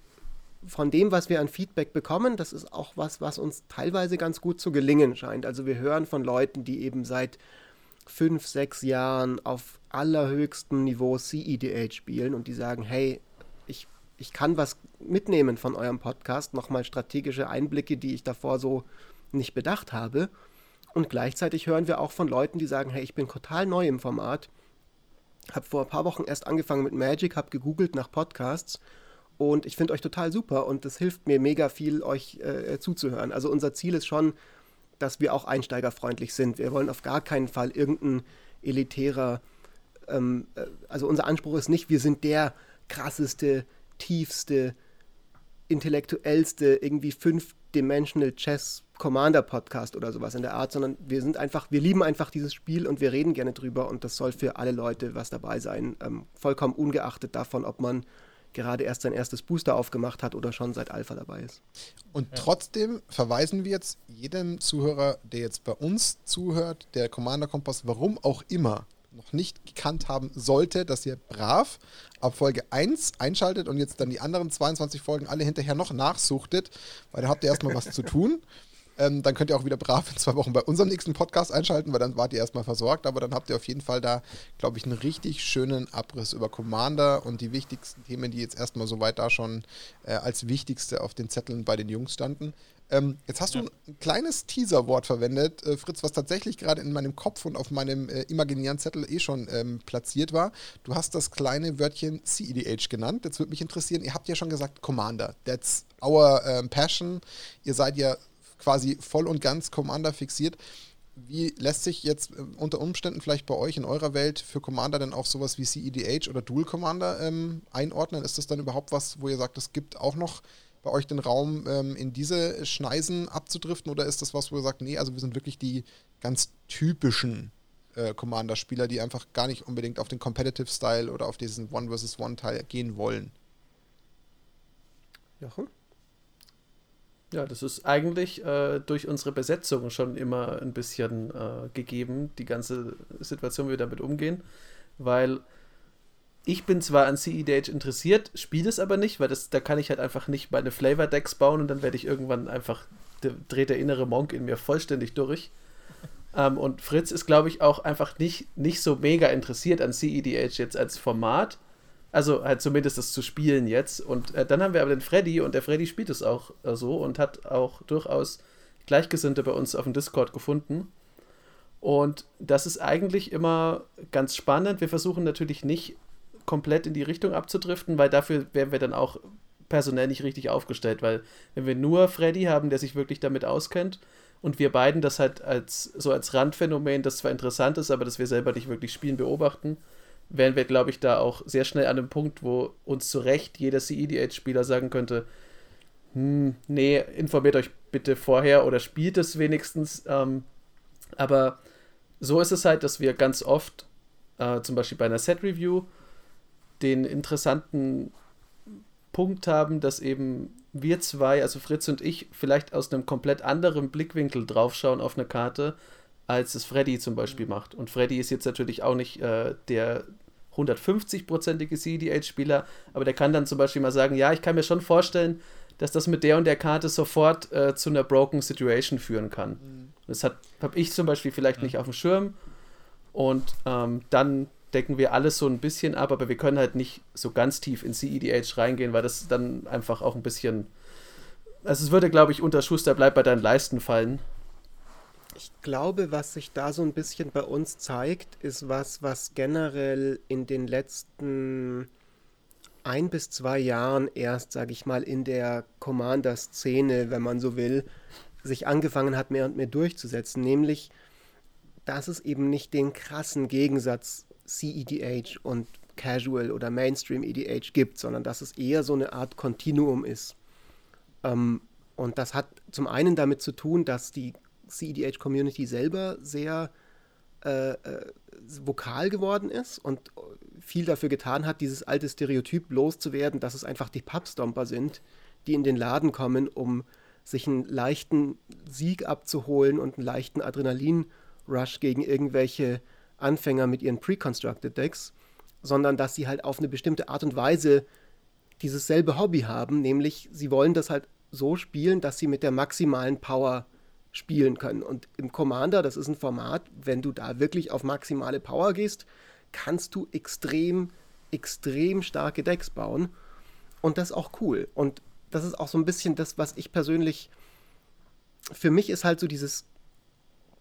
von dem, was wir an Feedback bekommen, das ist auch was, was uns teilweise ganz gut zu gelingen scheint. Also wir hören von Leuten, die eben seit fünf, sechs Jahren auf allerhöchstem Niveau CEDH spielen und die sagen, hey, ich, ich kann was mitnehmen von eurem Podcast, nochmal strategische Einblicke, die ich davor so nicht bedacht habe. Und gleichzeitig hören wir auch von Leuten, die sagen, hey, ich bin total neu im Format, habe vor ein paar Wochen erst angefangen mit Magic, habe gegoogelt nach Podcasts und ich finde euch total super und das hilft mir mega viel, euch äh, zuzuhören. Also unser Ziel ist schon, dass wir auch einsteigerfreundlich sind. Wir wollen auf gar keinen Fall irgendein elitärer, ähm, äh, also unser Anspruch ist nicht, wir sind der krasseste, tiefste, intellektuellste, irgendwie fünf-dimensional Chess Commander Podcast oder sowas in der Art, sondern wir sind einfach, wir lieben einfach dieses Spiel und wir reden gerne drüber und das soll für alle Leute was dabei sein, ähm, vollkommen ungeachtet davon, ob man gerade erst sein erstes Booster aufgemacht hat oder schon seit Alpha dabei ist. Und ja. trotzdem verweisen wir jetzt jedem Zuhörer, der jetzt bei uns zuhört, der Commander Kompass, warum auch immer, noch nicht gekannt haben sollte, dass ihr brav ab Folge 1 einschaltet und jetzt dann die anderen 22 Folgen alle hinterher noch nachsuchtet, weil da habt ihr erstmal was zu tun. Ähm, dann könnt ihr auch wieder brav in zwei Wochen bei unserem nächsten Podcast einschalten, weil dann wart ihr erstmal versorgt. Aber dann habt ihr auf jeden Fall da, glaube ich, einen richtig schönen Abriss über Commander und die wichtigsten Themen, die jetzt erstmal soweit da schon äh, als wichtigste auf den Zetteln bei den Jungs standen. Ähm, jetzt hast ja. du ein kleines Teaserwort verwendet, äh, Fritz, was tatsächlich gerade in meinem Kopf und auf meinem äh, imaginären Zettel eh schon ähm, platziert war. Du hast das kleine Wörtchen CEDH genannt. Jetzt würde mich interessieren, ihr habt ja schon gesagt Commander. That's our ähm, passion. Ihr seid ja quasi voll und ganz Commander fixiert. Wie lässt sich jetzt äh, unter Umständen vielleicht bei euch in eurer Welt für Commander dann auch sowas wie CEDH oder Dual Commander ähm, einordnen? Ist das dann überhaupt was, wo ihr sagt, es gibt auch noch bei euch den Raum, ähm, in diese Schneisen abzudriften? Oder ist das was, wo ihr sagt, nee, also wir sind wirklich die ganz typischen äh, Commander-Spieler, die einfach gar nicht unbedingt auf den Competitive-Style oder auf diesen One versus One-Teil gehen wollen? Jochen? Ja, das ist eigentlich äh, durch unsere Besetzung schon immer ein bisschen äh, gegeben, die ganze Situation, wie wir damit umgehen. Weil ich bin zwar an CEDH interessiert, spiele es aber nicht, weil das, da kann ich halt einfach nicht meine Flavor-Decks bauen und dann werde ich irgendwann einfach, dreht der innere Monk in mir vollständig durch. Ähm, und Fritz ist, glaube ich, auch einfach nicht, nicht so mega interessiert an CEDH jetzt als Format also halt zumindest das zu spielen jetzt. Und äh, dann haben wir aber den Freddy und der Freddy spielt es auch äh, so und hat auch durchaus Gleichgesinnte bei uns auf dem Discord gefunden. Und das ist eigentlich immer ganz spannend. Wir versuchen natürlich nicht komplett in die Richtung abzudriften, weil dafür wären wir dann auch personell nicht richtig aufgestellt, weil wenn wir nur Freddy haben, der sich wirklich damit auskennt und wir beiden das halt als so als Randphänomen, das zwar interessant ist, aber das wir selber nicht wirklich spielen, beobachten, wären wir, glaube ich, da auch sehr schnell an einem Punkt, wo uns zu Recht jeder CEDH-Spieler sagen könnte, hm, nee, informiert euch bitte vorher oder spielt es wenigstens. Ähm, aber so ist es halt, dass wir ganz oft, äh, zum Beispiel bei einer Set-Review, den interessanten Punkt haben, dass eben wir zwei, also Fritz und ich, vielleicht aus einem komplett anderen Blickwinkel draufschauen auf eine Karte, als es Freddy zum Beispiel macht. Und Freddy ist jetzt natürlich auch nicht äh, der 150-prozentige CDH-Spieler, aber der kann dann zum Beispiel mal sagen, ja, ich kann mir schon vorstellen, dass das mit der und der Karte sofort äh, zu einer Broken Situation führen kann. Mhm. Das habe ich zum Beispiel vielleicht mhm. nicht auf dem Schirm. Und ähm, dann decken wir alles so ein bisschen ab, aber wir können halt nicht so ganz tief in CEDH reingehen, weil das dann einfach auch ein bisschen. Also es würde, glaube ich, unter Schuster bleibt bei deinen Leisten fallen. Ich glaube, was sich da so ein bisschen bei uns zeigt, ist was, was generell in den letzten ein bis zwei Jahren erst, sage ich mal, in der Commander-Szene, wenn man so will, sich angefangen hat, mehr und mehr durchzusetzen. Nämlich, dass es eben nicht den krassen Gegensatz CEDH und Casual oder Mainstream EDH gibt, sondern dass es eher so eine Art Kontinuum ist. Ähm, und das hat zum einen damit zu tun, dass die CEDH-Community selber sehr äh, äh, vokal geworden ist und viel dafür getan hat, dieses alte Stereotyp loszuwerden, dass es einfach die Pubstomper sind, die in den Laden kommen, um sich einen leichten Sieg abzuholen und einen leichten Adrenalin-Rush gegen irgendwelche Anfänger mit ihren Pre-Constructed Decks, sondern dass sie halt auf eine bestimmte Art und Weise dieses selbe Hobby haben, nämlich sie wollen das halt so spielen, dass sie mit der maximalen Power spielen können. Und im Commander, das ist ein Format, wenn du da wirklich auf maximale Power gehst, kannst du extrem, extrem starke Decks bauen. Und das ist auch cool. Und das ist auch so ein bisschen das, was ich persönlich, für mich ist halt so dieses,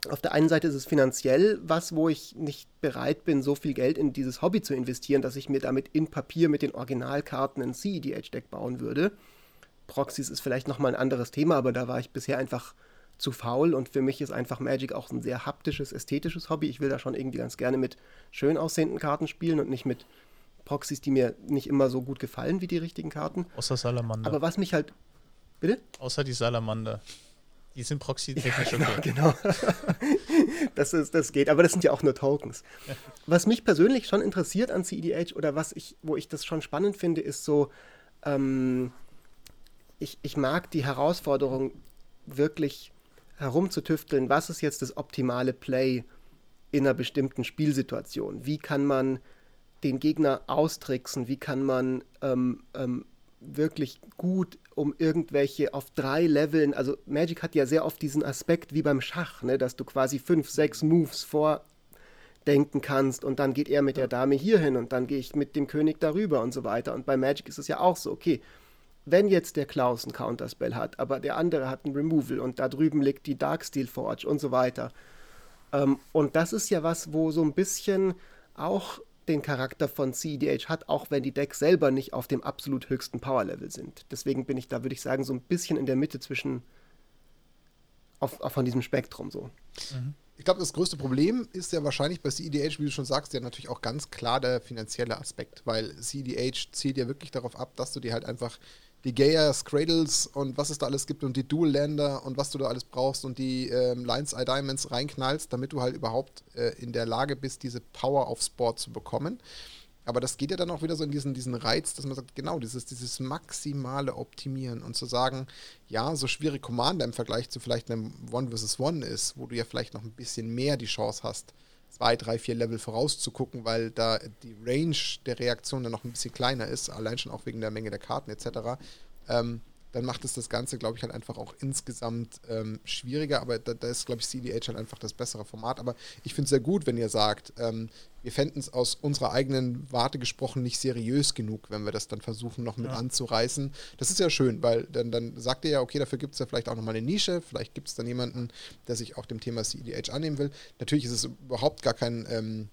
auf der einen Seite ist es finanziell was, wo ich nicht bereit bin, so viel Geld in dieses Hobby zu investieren, dass ich mir damit in Papier mit den Originalkarten ein CEDH-Deck bauen würde. Proxys ist vielleicht nochmal ein anderes Thema, aber da war ich bisher einfach zu faul und für mich ist einfach Magic auch ein sehr haptisches, ästhetisches Hobby. Ich will da schon irgendwie ganz gerne mit schön aussehenden Karten spielen und nicht mit Proxys, die mir nicht immer so gut gefallen wie die richtigen Karten. Außer Salamander. Aber was mich halt. Bitte? Außer die Salamander. Die sind proxy-technisch ja, genau, Genau. das, ist, das geht, aber das sind ja auch nur Tokens. Was mich persönlich schon interessiert an CEDH oder was ich, wo ich das schon spannend finde, ist so, ähm, ich, ich mag die Herausforderung wirklich herumzutüfteln, was ist jetzt das optimale Play in einer bestimmten Spielsituation? Wie kann man den Gegner austricksen? Wie kann man ähm, ähm, wirklich gut um irgendwelche auf drei Leveln, also Magic hat ja sehr oft diesen Aspekt wie beim Schach, ne, dass du quasi fünf, sechs Moves vordenken kannst und dann geht er mit der Dame hier hin und dann gehe ich mit dem König darüber und so weiter. Und bei Magic ist es ja auch so, okay, wenn jetzt der Klaus ein Counterspell hat, aber der andere hat ein Removal und da drüben liegt die Darksteel Forge und so weiter. Ähm, und das ist ja was, wo so ein bisschen auch den Charakter von CEDH hat, auch wenn die Decks selber nicht auf dem absolut höchsten Power-Level sind. Deswegen bin ich da, würde ich sagen, so ein bisschen in der Mitte zwischen auf, auf von diesem Spektrum so. Mhm. Ich glaube, das größte Problem ist ja wahrscheinlich bei CEDH, wie du schon sagst, ja natürlich auch ganz klar der finanzielle Aspekt, weil CEDH zielt ja wirklich darauf ab, dass du dir halt einfach die Gaias, Cradles und was es da alles gibt und die Dual-Länder und was du da alles brauchst und die ähm, Lions Eye Diamonds reinknallst, damit du halt überhaupt äh, in der Lage bist, diese Power aufs Board zu bekommen. Aber das geht ja dann auch wieder so in diesen, diesen Reiz, dass man sagt, genau, dieses, dieses maximale Optimieren und zu sagen, ja, so schwierig Commander im Vergleich zu vielleicht einem One vs. One ist, wo du ja vielleicht noch ein bisschen mehr die Chance hast, zwei, drei, vier Level vorauszugucken, weil da die Range der Reaktion dann noch ein bisschen kleiner ist, allein schon auch wegen der Menge der Karten etc. Ähm, dann macht es das Ganze, glaube ich, halt einfach auch insgesamt ähm, schwieriger. Aber da, da ist, glaube ich, CDH halt einfach das bessere Format. Aber ich finde es sehr gut, wenn ihr sagt, ähm, wir fänden es aus unserer eigenen Warte gesprochen nicht seriös genug, wenn wir das dann versuchen, noch mit ja. anzureißen. Das ist ja schön, weil dann, dann sagt ihr ja, okay, dafür gibt es ja vielleicht auch nochmal eine Nische. Vielleicht gibt es dann jemanden, der sich auch dem Thema CDH annehmen will. Natürlich ist es überhaupt gar kein. Ähm,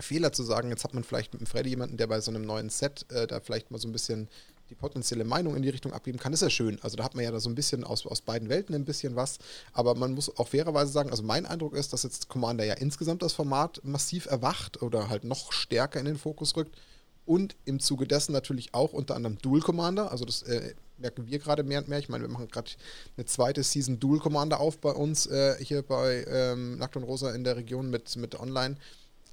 Fehler zu sagen, jetzt hat man vielleicht mit dem Freddy jemanden, der bei so einem neuen Set äh, da vielleicht mal so ein bisschen die potenzielle Meinung in die Richtung abgeben kann, ist ja schön. Also da hat man ja da so ein bisschen aus, aus beiden Welten ein bisschen was. Aber man muss auch fairerweise sagen, also mein Eindruck ist, dass jetzt Commander ja insgesamt das Format massiv erwacht oder halt noch stärker in den Fokus rückt. Und im Zuge dessen natürlich auch unter anderem Dual Commander. Also das äh, merken wir gerade mehr und mehr. Ich meine, wir machen gerade eine zweite Season Dual Commander auf bei uns äh, hier bei ähm, Nackt und Rosa in der Region mit, mit Online.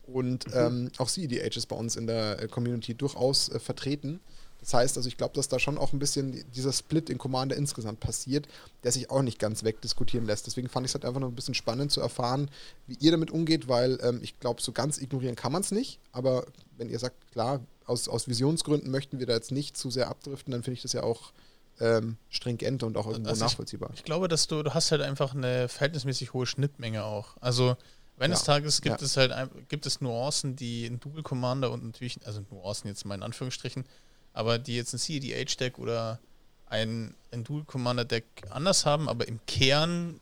Und mhm. ähm, auch CEDH ist bei uns in der äh, Community durchaus äh, vertreten. Das heißt, also ich glaube, dass da schon auch ein bisschen dieser Split in Commander insgesamt passiert, der sich auch nicht ganz wegdiskutieren lässt. Deswegen fand ich es halt einfach noch ein bisschen spannend zu erfahren, wie ihr damit umgeht, weil ähm, ich glaube, so ganz ignorieren kann man es nicht. Aber wenn ihr sagt, klar, aus, aus Visionsgründen möchten wir da jetzt nicht zu sehr abdriften, dann finde ich das ja auch ähm, stringent und auch irgendwo also nachvollziehbar. Ich, ich, glaube, dass du, du hast halt einfach eine verhältnismäßig hohe Schnittmenge auch. Also eines ja. Tages gibt ja. es halt gibt es Nuancen, die in Dual Commander und natürlich, also Nuancen jetzt mal in Anführungsstrichen, aber die jetzt ein CEDH-Deck oder ein, ein Dual-Commander-Deck anders haben, aber im Kern,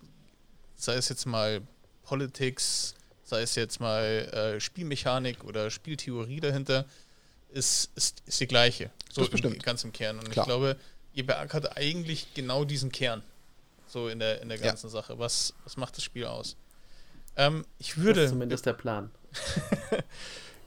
sei es jetzt mal Politics, sei es jetzt mal äh, Spielmechanik oder Spieltheorie dahinter, ist, ist, ist die gleiche. So das bestimmt. Im, ganz im Kern. Und Klar. ich glaube, ihr beackert eigentlich genau diesen Kern. So in der, in der ganzen ja. Sache. Was, was macht das Spiel aus? Ähm, ich würde. Das ist zumindest der Plan.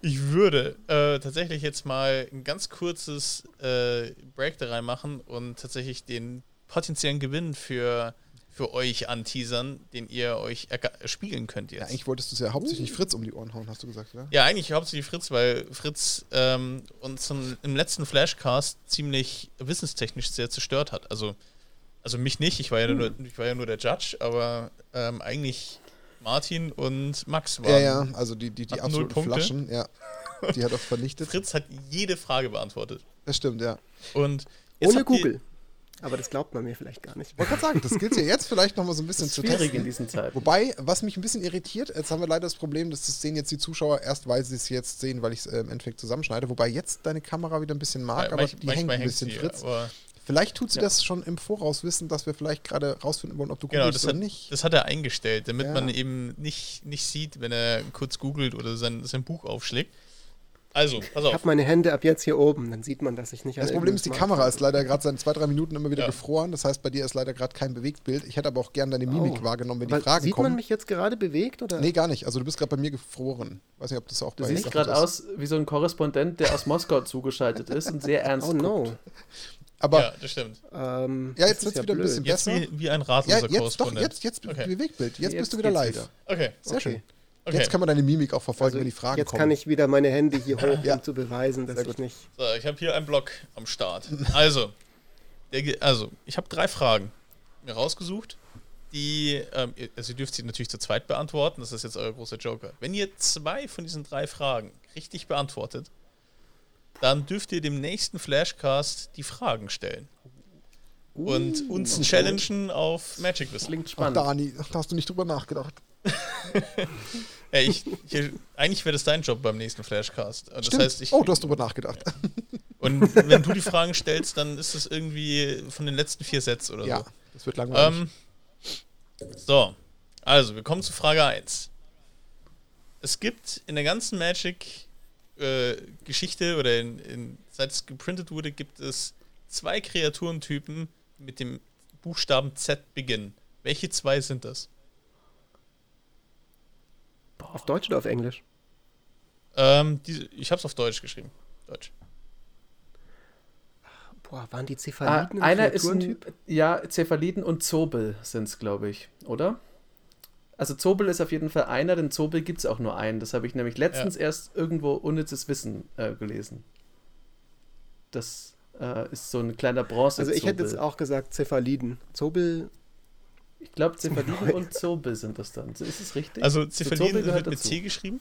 Ich würde äh, tatsächlich jetzt mal ein ganz kurzes äh, Break da reinmachen und tatsächlich den potenziellen Gewinn für, für euch anteasern, den ihr euch spielen könnt jetzt. Ja, eigentlich wolltest du es ja hauptsächlich uh. Fritz um die Ohren hauen, hast du gesagt, oder? Ja, eigentlich hauptsächlich Fritz, weil Fritz ähm, uns im letzten Flashcast ziemlich wissenstechnisch sehr zerstört hat. Also, also mich nicht, ich war ja, hm. nur, ich war ja nur der Judge, aber ähm, eigentlich Martin und Max waren. Ja, ja, also die, die, die absoluten Flaschen, ja. Die hat auch vernichtet. Fritz hat jede Frage beantwortet. Das stimmt, ja. Und Ohne Google. Aber das glaubt man mir vielleicht gar nicht. Ich wollte gerade sagen, das gilt ja jetzt vielleicht nochmal so ein bisschen zu testen. in diesen Zeiten. Wobei, was mich ein bisschen irritiert, jetzt haben wir leider das Problem, dass das sehen jetzt die Zuschauer erst, weil sie es jetzt sehen, weil ich es äh, im Endeffekt zusammenschneide. Wobei jetzt deine Kamera wieder ein bisschen mag, ja, aber manch, die hängt ein bisschen, sie, Fritz. Vielleicht tut sie ja. das schon im Voraus wissen, dass wir vielleicht gerade rausfinden wollen, ob du genau, googelst oder nicht. Das hat er eingestellt, damit ja. man eben nicht, nicht sieht, wenn er kurz googelt oder sein, sein Buch aufschlägt. Also, pass auf. Ich habe meine Hände ab jetzt hier oben, dann sieht man, dass ich nicht Das Problem ist, die Kamera ist leider gerade seit zwei, drei Minuten immer wieder ja. gefroren. Das heißt, bei dir ist leider gerade kein Bewegtbild. Ich hätte aber auch gern deine Mimik oh. wahrgenommen, wenn aber die Fragen sieht kommen. Sieht man mich jetzt gerade bewegt? Oder? Nee, gar nicht. Also du bist gerade bei mir gefroren. Weiß nicht, ob das auch du bei Du siehst gerade aus wie so ein Korrespondent, der aus Moskau zugeschaltet ist und sehr ernst Oh no. Aber, ja, das stimmt. Ähm, ja, jetzt wird es ja wieder blöd. ein bisschen besser. Jetzt wie, wie ein ratloser ja, jetzt, doch, jetzt, jetzt okay. Bewegtbild. Jetzt, jetzt, bist du wieder live. Wieder. Okay. Sehr okay. schön. Okay. Jetzt kann man deine Mimik auch verfolgen, also wenn die Fragen jetzt kommen. Jetzt kann ich wieder meine Hände hier hoch, ja. um zu beweisen, dass ich nicht. So, ich habe hier einen Block am Start. Also, der, also ich habe drei Fragen mir rausgesucht. Die, ähm, also ihr dürft sie natürlich zu zweit beantworten. Das ist jetzt euer großer Joker. Wenn ihr zwei von diesen drei Fragen richtig beantwortet, dann dürft ihr dem nächsten Flashcast die Fragen stellen. Uh, und uns challengen gut. auf Magic Wissen. Klingt spannend. Ach, Dani, da hast du nicht drüber nachgedacht. ja, ich, ich, eigentlich wäre das dein Job beim nächsten Flashcast. Das Stimmt. heißt, ich, oh, du hast drüber nachgedacht. Und wenn du die Fragen stellst, dann ist es irgendwie von den letzten vier Sets oder ja, so. Ja, das wird langweilig. Ähm, so, also wir kommen zu Frage 1. Es gibt in der ganzen Magic äh, Geschichte oder in, in, seit es geprintet wurde, gibt es zwei Kreaturentypen mit dem Buchstaben Z beginnen. Welche zwei sind das? Auf Deutsch oder auf Englisch? Ähm, die, ich habe es auf Deutsch geschrieben. Deutsch. Boah, waren die Cephaliden? Ah, einer ist ein, ja, Cephaliden und Zobel sind es, glaube ich, oder? Also Zobel ist auf jeden Fall einer, denn Zobel gibt es auch nur einen. Das habe ich nämlich letztens ja. erst irgendwo unnützes Wissen äh, gelesen. Das äh, ist so ein kleiner bronze Also ich hätte jetzt auch gesagt Cephaliden. Zobel. Ich glaube, Cephaliden und Zobel sind das dann. Ist es richtig? Also Cephaliden wird mit C geschrieben.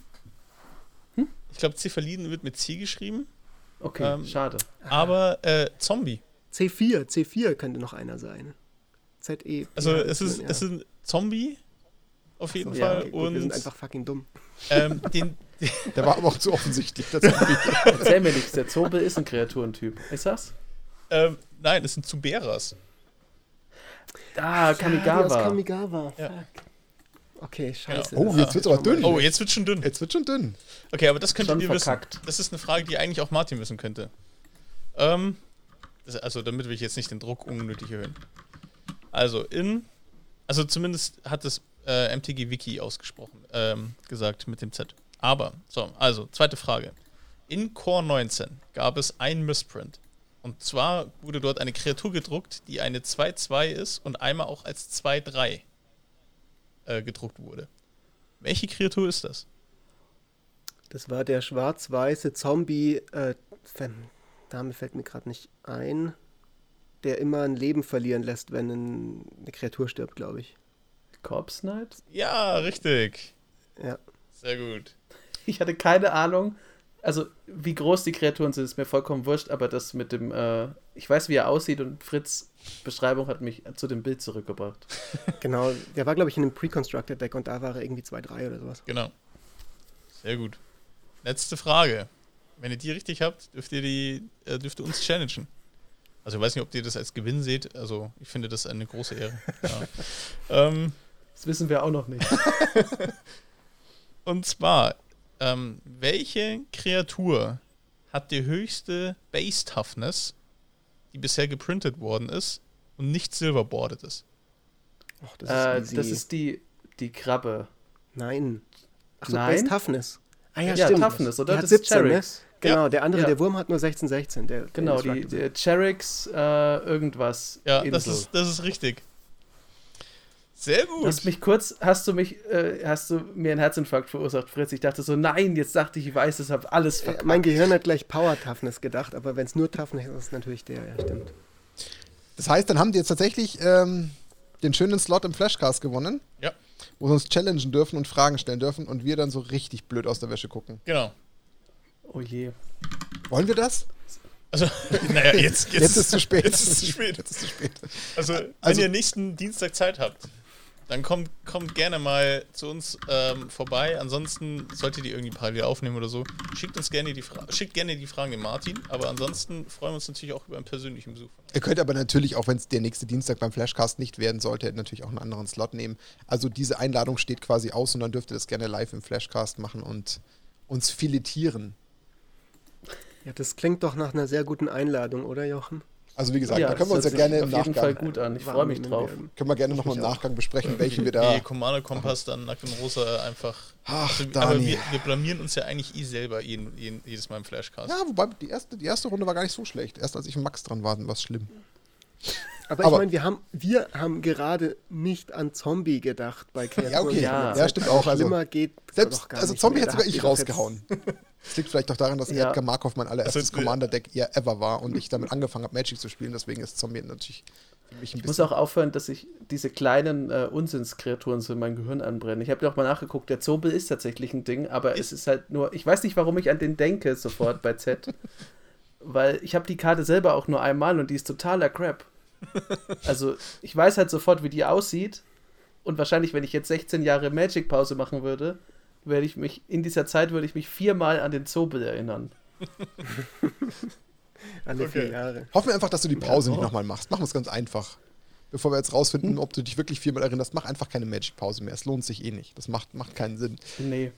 Hm? Ich glaube, Cephaliden wird mit C geschrieben. Okay, ähm, schade. Aber äh, Zombie. C4, C4 könnte noch einer sein. ZE. Also es ist, ja. es ist ein Zombie auf jeden so, Fall. Ja, okay, gut, und wir sind einfach fucking dumm. Ähm, den, der war aber auch zu offensichtlich. Erzähl mir nichts, der Zobel ist ein Kreaturentyp. Ist das? Ähm, nein, es sind Zuberas. Ah, Kamigawa. Ja, Kamigawa. Ja. Okay, scheiße. Oh, jetzt wird's aber dünn. Oh, jetzt wird schon dünn. Jetzt wird schon dünn. Okay, aber das könntet ihr verkackt. wissen. Das ist eine Frage, die eigentlich auch Martin wissen könnte. Ähm, also, damit will ich jetzt nicht den Druck unnötig erhöhen. Also, in. Also, zumindest hat das äh, MTG Wiki ausgesprochen, ähm, gesagt mit dem Z. Aber, so, also, zweite Frage. In Core 19 gab es ein Missprint. Und zwar wurde dort eine Kreatur gedruckt, die eine 2-2 ist und einmal auch als 2-3 äh, gedruckt wurde. Welche Kreatur ist das? Das war der schwarz-weiße Zombie, äh, Name fällt mir gerade nicht ein, der immer ein Leben verlieren lässt, wenn ein, eine Kreatur stirbt, glaube ich. Corpse Knight? Ja, richtig. Ja. Sehr gut. Ich hatte keine Ahnung, also wie groß die Kreaturen sind, ist mir vollkommen wurscht, aber das mit dem, äh, ich weiß, wie er aussieht und Fritz Beschreibung hat mich zu dem Bild zurückgebracht. Genau, der war, glaube ich, in einem Pre-Constructed Deck und da war er irgendwie 2-3 oder sowas. Genau. Sehr gut. Letzte Frage. Wenn ihr die richtig habt, dürft ihr die, äh, dürft ihr uns challengen. Also ich weiß nicht, ob ihr das als Gewinn seht. Also ich finde das eine große Ehre. Ja. ähm, das wissen wir auch noch nicht. und zwar, ähm, welche Kreatur hat die höchste Base Toughness, die bisher geprintet worden ist und nicht silverboarded ist? Och, das, ist äh, das ist die, die Krabbe. Nein. Achso, Base Toughness. Ah ja, ja stimmt. Toughness, oder? Die das 17, ist. Ne? Genau, ja. der andere, ja. der Wurm hat nur 16, 16. Der, genau, die, der Cherix äh, irgendwas. Ja, das ist, das ist richtig. Sehr gut. Hast mich kurz, hast du mich, äh, hast du mir einen Herzinfarkt verursacht, Fritz? Ich dachte so, nein, jetzt dachte ich, ich weiß es, habe alles äh, verpackt. Mein Gehirn hat gleich Power Toughness gedacht, aber wenn es nur Toughness ist, ist es natürlich der, ja, stimmt. Das heißt, dann haben die jetzt tatsächlich ähm, den schönen Slot im Flashcast gewonnen. Ja. Wo sie uns challengen dürfen und Fragen stellen dürfen und wir dann so richtig blöd aus der Wäsche gucken. Genau. Oh je. Wollen wir das? Also, naja, jetzt, jetzt, jetzt ist es zu spät. Jetzt ist es zu spät. Jetzt ist zu spät. Also, wenn also, ihr nächsten Dienstag Zeit habt, dann kommt, kommt gerne mal zu uns ähm, vorbei. Ansonsten solltet ihr irgendwie parallel aufnehmen oder so. Schickt uns gerne die Fra schickt gerne die Fragen dem Martin, aber ansonsten freuen wir uns natürlich auch über einen persönlichen Besuch. Ihr könnt aber natürlich, auch wenn es der nächste Dienstag beim Flashcast nicht werden sollte, natürlich auch einen anderen Slot nehmen. Also diese Einladung steht quasi aus und dann dürft ihr das gerne live im Flashcast machen und uns filetieren. Ja, das klingt doch nach einer sehr guten Einladung, oder Jochen? Also wie gesagt, ja, da können wir uns ja gerne im Nachgang... Fall gut an, ich freue mich drauf. Können wir gerne nochmal im Nachgang besprechen, welchen wir da... Nee, Commander Kompass, dann Nackt und Rosa einfach... Ach, also, aber wir, wir, blamieren uns ja eigentlich eh selber jeden, jeden, jedes Mal im Flashcast. Ja, wobei die erste, die erste Runde war gar nicht so schlecht. Erst als ich Max dran war, war es schlimm. Aber, aber ich meine, wir haben, wir haben gerade nicht an Zombie gedacht bei Kreaturen. Ja, okay. Ja, ja stimmt auch. Also, selbst, also Zombie hätte sogar ich rausgehauen. Das liegt vielleicht doch daran, dass ja. Edgar Markov mein allererstes also, Commander-Deck eher ever war und ich damit angefangen habe, Magic zu spielen. Deswegen ist Zombie natürlich für mich ein bisschen. Ich muss auch aufhören, dass ich diese kleinen äh, Unsinnskreaturen so in mein Gehirn anbrenne. Ich habe ja auch mal nachgeguckt, der Zombie ist tatsächlich ein Ding, aber es ist halt nur, ich weiß nicht, warum ich an den denke sofort bei Z. weil ich habe die Karte selber auch nur einmal und die ist totaler Crap. Also, ich weiß halt sofort, wie die aussieht. Und wahrscheinlich, wenn ich jetzt 16 Jahre Magic-Pause machen würde, werde ich mich, in dieser Zeit würde ich mich viermal an den Zobel erinnern. Alle okay. vier Jahre. Hoffen wir einfach, dass du die Pause ja, nicht nochmal machst. Machen wir es ganz einfach. Bevor wir jetzt rausfinden, hm? ob du dich wirklich viermal erinnerst, mach einfach keine Magic-Pause mehr. Es lohnt sich eh nicht. Das macht, macht keinen Sinn. Nee.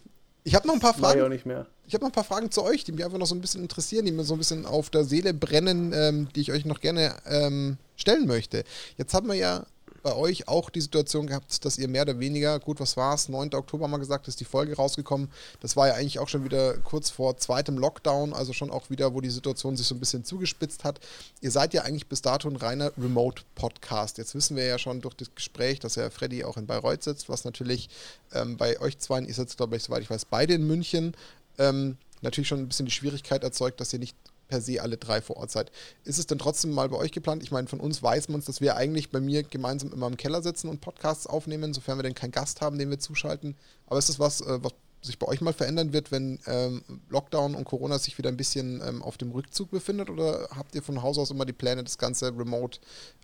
Ich habe noch ein paar Fragen. Ich auch nicht mehr. Ich habe noch ein paar Fragen zu euch, die mich einfach noch so ein bisschen interessieren, die mir so ein bisschen auf der Seele brennen, ähm, die ich euch noch gerne ähm, stellen möchte. Jetzt haben wir ja bei euch auch die Situation gehabt, dass ihr mehr oder weniger, gut, was war es, 9. Oktober mal gesagt, ist die Folge rausgekommen. Das war ja eigentlich auch schon wieder kurz vor zweitem Lockdown, also schon auch wieder, wo die Situation sich so ein bisschen zugespitzt hat. Ihr seid ja eigentlich bis dato ein reiner Remote-Podcast. Jetzt wissen wir ja schon durch das Gespräch, dass ja Freddy auch in Bayreuth sitzt, was natürlich ähm, bei euch zwei, ihr sitzt, glaube ich, soweit ich weiß, beide in München, ähm, natürlich schon ein bisschen die Schwierigkeit erzeugt, dass ihr nicht per se alle drei vor Ort seid. Ist es denn trotzdem mal bei euch geplant? Ich meine, von uns weiß man es, dass wir eigentlich bei mir gemeinsam immer im Keller sitzen und Podcasts aufnehmen, sofern wir denn keinen Gast haben, den wir zuschalten. Aber ist das was, äh, was sich bei euch mal verändern wird, wenn ähm, Lockdown und Corona sich wieder ein bisschen ähm, auf dem Rückzug befindet? Oder habt ihr von Haus aus immer die Pläne, das Ganze remote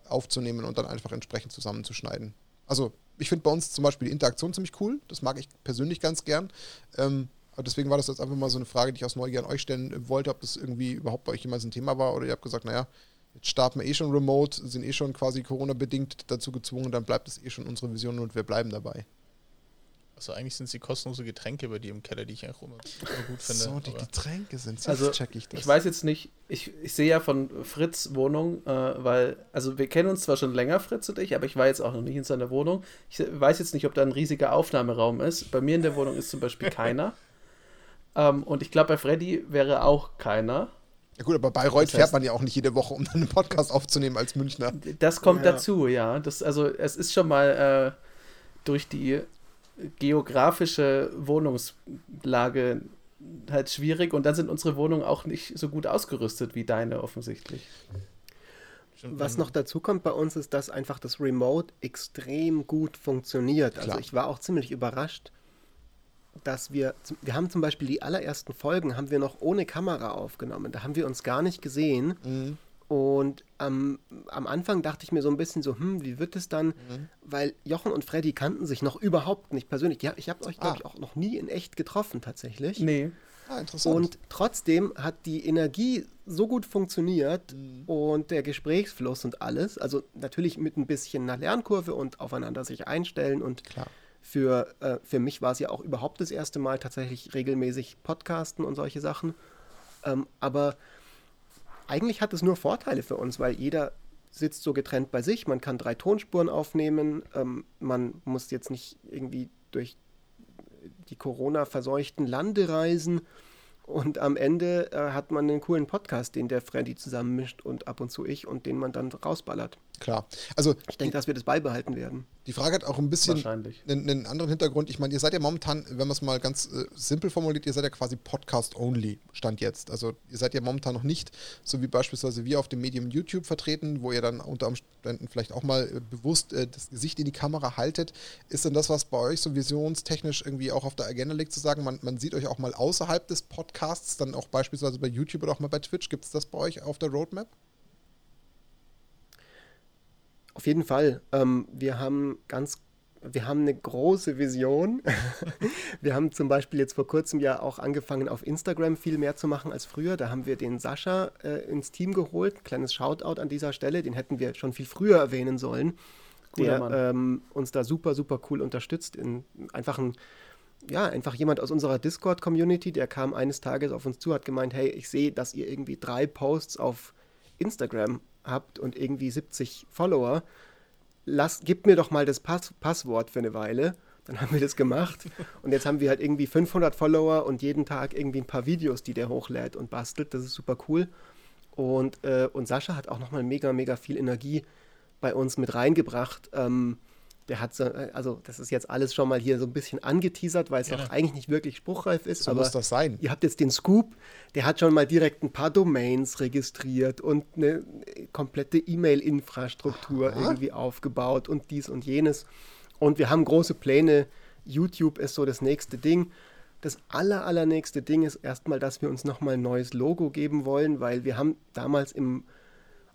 aufzunehmen und dann einfach entsprechend zusammenzuschneiden? Also, ich finde bei uns zum Beispiel die Interaktion ziemlich cool. Das mag ich persönlich ganz gern. Ähm, deswegen war das jetzt einfach mal so eine Frage, die ich aus Neugier an euch stellen wollte, ob das irgendwie überhaupt bei euch jemals ein Thema war oder ihr habt gesagt, naja, jetzt starten wir eh schon remote, sind eh schon quasi Corona-bedingt dazu gezwungen, dann bleibt es eh schon unsere Vision und wir bleiben dabei. Also eigentlich sind es die kostenlose Getränke bei dir im Keller, die ich auch immer, immer gut finde. So, die Getränke sind Also check ich das. Ich weiß jetzt nicht, ich, ich sehe ja von Fritz Wohnung, äh, weil, also wir kennen uns zwar schon länger, Fritz und ich, aber ich war jetzt auch noch nicht in seiner Wohnung. Ich weiß jetzt nicht, ob da ein riesiger Aufnahmeraum ist. Bei mir in der Wohnung ist zum Beispiel keiner. Ähm, und ich glaube, bei Freddy wäre auch keiner. Ja gut, aber Bayreuth das heißt, fährt man ja auch nicht jede Woche, um dann einen Podcast aufzunehmen als Münchner. Das kommt ja. dazu, ja. Das, also es ist schon mal äh, durch die geografische Wohnungslage halt schwierig und dann sind unsere Wohnungen auch nicht so gut ausgerüstet wie deine offensichtlich. Was noch dazu kommt bei uns ist, dass einfach das Remote extrem gut funktioniert. Also Klar. Also ich war auch ziemlich überrascht, dass wir, wir haben zum Beispiel die allerersten Folgen, haben wir noch ohne Kamera aufgenommen. Da haben wir uns gar nicht gesehen. Mhm. Und ähm, am Anfang dachte ich mir so ein bisschen so, hm, wie wird es dann? Mhm. Weil Jochen und Freddy kannten sich noch überhaupt nicht persönlich. Ja, ich habe euch, glaube ah. ich, auch noch nie in echt getroffen, tatsächlich. Nee. Ah, interessant. Und trotzdem hat die Energie so gut funktioniert mhm. und der Gesprächsfluss und alles. Also natürlich mit ein bisschen einer Lernkurve und aufeinander sich einstellen und Klar für, äh, für mich war es ja auch überhaupt das erste Mal tatsächlich regelmäßig Podcasten und solche Sachen. Ähm, aber eigentlich hat es nur Vorteile für uns, weil jeder sitzt so getrennt bei sich. Man kann drei Tonspuren aufnehmen. Ähm, man muss jetzt nicht irgendwie durch die Corona-verseuchten Lande reisen. Und am Ende äh, hat man einen coolen Podcast, den der Freddy zusammenmischt und ab und zu ich und den man dann rausballert. Klar. Also ich denke, dass wir das beibehalten werden. Die Frage hat auch ein bisschen einen, einen, anderen Hintergrund. Ich meine, ihr seid ja momentan, wenn man es mal ganz äh, simpel formuliert, ihr seid ja quasi Podcast-only, Stand jetzt. Also ihr seid ja momentan noch nicht, so wie beispielsweise wir auf dem Medium YouTube vertreten, wo ihr dann unter Umständen vielleicht auch mal äh, bewusst äh, das Gesicht in die Kamera haltet. Ist denn das, was bei euch so visionstechnisch irgendwie auch auf der Agenda liegt, zu sagen, man, man sieht euch auch mal außerhalb des Podcasts, dann auch beispielsweise bei YouTube oder auch mal bei Twitch? Gibt es das bei euch auf der Roadmap? Auf jeden Fall. Ähm, wir haben ganz wir haben eine große Vision. wir haben zum Beispiel jetzt vor kurzem ja auch angefangen, auf Instagram viel mehr zu machen als früher. Da haben wir den Sascha äh, ins Team geholt. Kleines Shoutout an dieser Stelle. Den hätten wir schon viel früher erwähnen sollen. Cooler der ähm, uns da super, super cool unterstützt. In, einfach ein, ja, einfach jemand aus unserer Discord-Community, der kam eines Tages auf uns zu, hat gemeint, hey, ich sehe, dass ihr irgendwie drei Posts auf Instagram habt und irgendwie 70 Follower, lasst, gebt mir doch mal das Pass Passwort für eine Weile. Dann haben wir das gemacht und jetzt haben wir halt irgendwie 500 Follower und jeden Tag irgendwie ein paar Videos, die der hochlädt und bastelt. Das ist super cool. Und, äh, und Sascha hat auch nochmal mega, mega viel Energie bei uns mit reingebracht. Ähm, der hat so, äh, also das ist jetzt alles schon mal hier so ein bisschen angeteasert, weil es auch eigentlich nicht wirklich spruchreif ist. So aber muss das sein. Ihr habt jetzt den Scoop, der hat schon mal direkt ein paar Domains registriert und eine komplette E-Mail-Infrastruktur irgendwie aufgebaut und dies und jenes. Und wir haben große Pläne. YouTube ist so das nächste Ding. Das aller, allernächste Ding ist erstmal, dass wir uns nochmal ein neues Logo geben wollen, weil wir haben damals im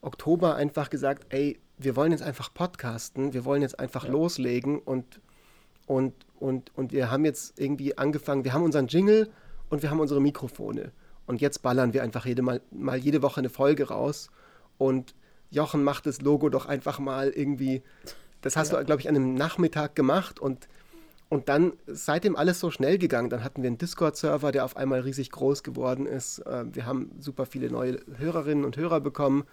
Oktober einfach gesagt, ey, wir wollen jetzt einfach podcasten, wir wollen jetzt einfach ja. loslegen und, und, und, und wir haben jetzt irgendwie angefangen, wir haben unseren Jingle und wir haben unsere Mikrofone. Und jetzt ballern wir einfach jede mal, mal jede Woche eine Folge raus. Und Jochen macht das Logo doch einfach mal irgendwie. Das hast ja. du, glaube ich, an einem Nachmittag gemacht und, und dann seitdem alles so schnell gegangen. Dann hatten wir einen Discord-Server, der auf einmal riesig groß geworden ist. Äh, wir haben super viele neue Hörerinnen und Hörer bekommen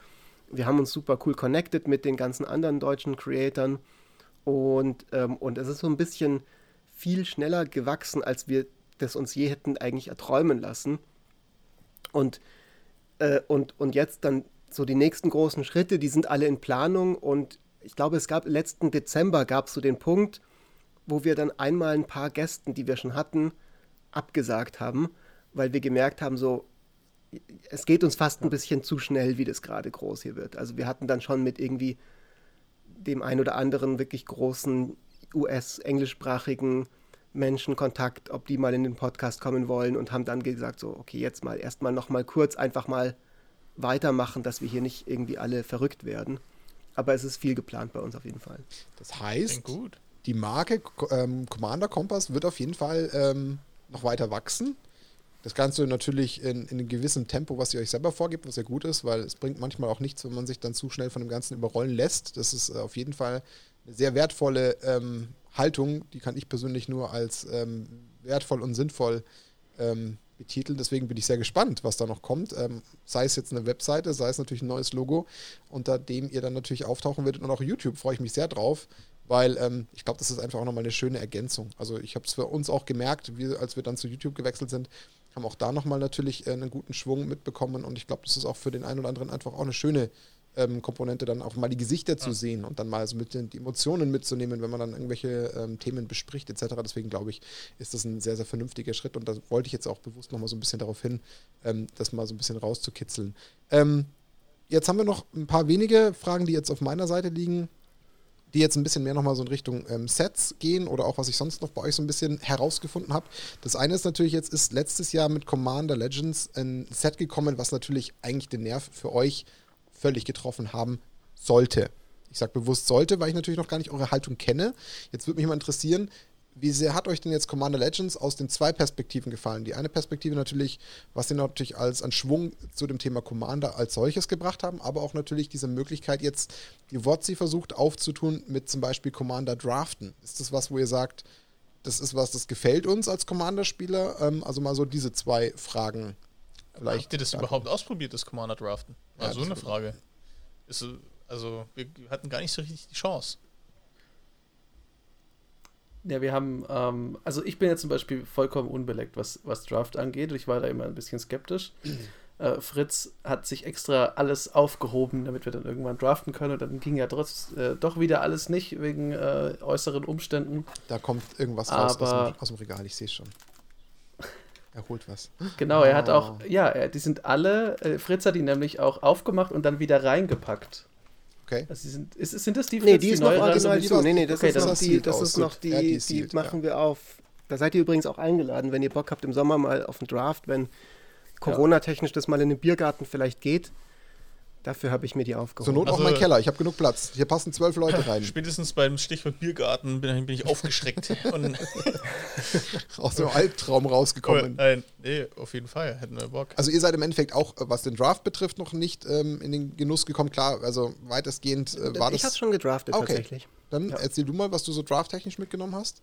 wir haben uns super cool connected mit den ganzen anderen deutschen Creatoren und, ähm, und es ist so ein bisschen viel schneller gewachsen, als wir das uns je hätten eigentlich erträumen lassen. Und, äh, und, und jetzt dann so die nächsten großen Schritte, die sind alle in Planung und ich glaube, es gab letzten Dezember gab es so den Punkt, wo wir dann einmal ein paar Gästen, die wir schon hatten, abgesagt haben, weil wir gemerkt haben, so, es geht uns fast ein bisschen zu schnell, wie das gerade groß hier wird. Also wir hatten dann schon mit irgendwie dem ein oder anderen wirklich großen US-englischsprachigen Menschen Kontakt, ob die mal in den Podcast kommen wollen und haben dann gesagt, so, okay, jetzt mal erstmal noch mal kurz einfach mal weitermachen, dass wir hier nicht irgendwie alle verrückt werden. Aber es ist viel geplant bei uns auf jeden Fall. Das heißt, die Marke ähm, Commander Kompass wird auf jeden Fall ähm, noch weiter wachsen. Das Ganze natürlich in, in einem gewissen Tempo, was ihr euch selber vorgibt, was ja gut ist, weil es bringt manchmal auch nichts, wenn man sich dann zu schnell von dem Ganzen überrollen lässt. Das ist äh, auf jeden Fall eine sehr wertvolle ähm, Haltung, die kann ich persönlich nur als ähm, wertvoll und sinnvoll ähm, betiteln. Deswegen bin ich sehr gespannt, was da noch kommt. Ähm, sei es jetzt eine Webseite, sei es natürlich ein neues Logo, unter dem ihr dann natürlich auftauchen werdet. Und auch YouTube freue ich mich sehr drauf, weil ähm, ich glaube, das ist einfach auch nochmal eine schöne Ergänzung. Also ich habe es für uns auch gemerkt, wie, als wir dann zu YouTube gewechselt sind, haben auch da nochmal natürlich äh, einen guten Schwung mitbekommen und ich glaube, das ist auch für den einen oder anderen einfach auch eine schöne ähm, Komponente, dann auch mal die Gesichter zu sehen und dann mal so mit den die Emotionen mitzunehmen, wenn man dann irgendwelche ähm, Themen bespricht etc. Deswegen glaube ich, ist das ein sehr, sehr vernünftiger Schritt und da wollte ich jetzt auch bewusst nochmal so ein bisschen darauf hin, ähm, das mal so ein bisschen rauszukitzeln. Ähm, jetzt haben wir noch ein paar wenige Fragen, die jetzt auf meiner Seite liegen die jetzt ein bisschen mehr nochmal so in Richtung ähm, Sets gehen oder auch was ich sonst noch bei euch so ein bisschen herausgefunden habe. Das eine ist natürlich jetzt, ist letztes Jahr mit Commander Legends ein Set gekommen, was natürlich eigentlich den Nerv für euch völlig getroffen haben sollte. Ich sage bewusst sollte, weil ich natürlich noch gar nicht eure Haltung kenne. Jetzt würde mich mal interessieren, wie sehr hat euch denn jetzt Commander Legends aus den zwei Perspektiven gefallen? Die eine Perspektive natürlich, was sie natürlich als an Schwung zu dem Thema Commander als solches gebracht haben, aber auch natürlich diese Möglichkeit jetzt, die WotC versucht aufzutun mit zum Beispiel Commander Draften. Ist das was, wo ihr sagt, das ist was, das gefällt uns als Commander-Spieler? Ähm, also mal so diese zwei Fragen. Vielleicht Habt ihr das überhaupt ausprobiert, das Commander Draften? War ja, so eine Frage. Ist, also, wir hatten gar nicht so richtig die Chance. Ja, wir haben, ähm, also ich bin jetzt zum Beispiel vollkommen unbeleckt, was, was Draft angeht. Ich war da immer ein bisschen skeptisch. äh, Fritz hat sich extra alles aufgehoben, damit wir dann irgendwann draften können. Und dann ging ja trotz, äh, doch wieder alles nicht wegen äh, äußeren Umständen. Da kommt irgendwas raus aus dem, aus dem Regal, ich sehe es schon. Er holt was. Genau, er hat auch, oh. ja, die sind alle, äh, Fritz hat die nämlich auch aufgemacht und dann wieder reingepackt. Okay. Also sind, ist, sind das die Nee, die, die ist noch original zu. Nee, nee, das okay, ist noch die, das ist noch die, ja, die, die machen ja. wir auf. Da seid ihr übrigens auch eingeladen, wenn ihr Bock habt im Sommer mal auf einen Draft, wenn Corona-technisch das mal in den Biergarten vielleicht geht. Dafür habe ich mir die aufgehoben. Zur Not also, auch mein Keller, ich habe genug Platz. Hier passen zwölf Leute rein. Spätestens beim Stichwort Biergarten bin, bin ich aufgeschreckt. Aus dem Albtraum rausgekommen. Oh, nein, nee, auf jeden Fall, hätten wir Bock. Also ihr seid im Endeffekt auch, was den Draft betrifft, noch nicht ähm, in den Genuss gekommen. Klar, also weitestgehend äh, war ich das... Ich habe schon gedraftet okay. tatsächlich. Dann ja. erzähl du mal, was du so drafttechnisch mitgenommen hast.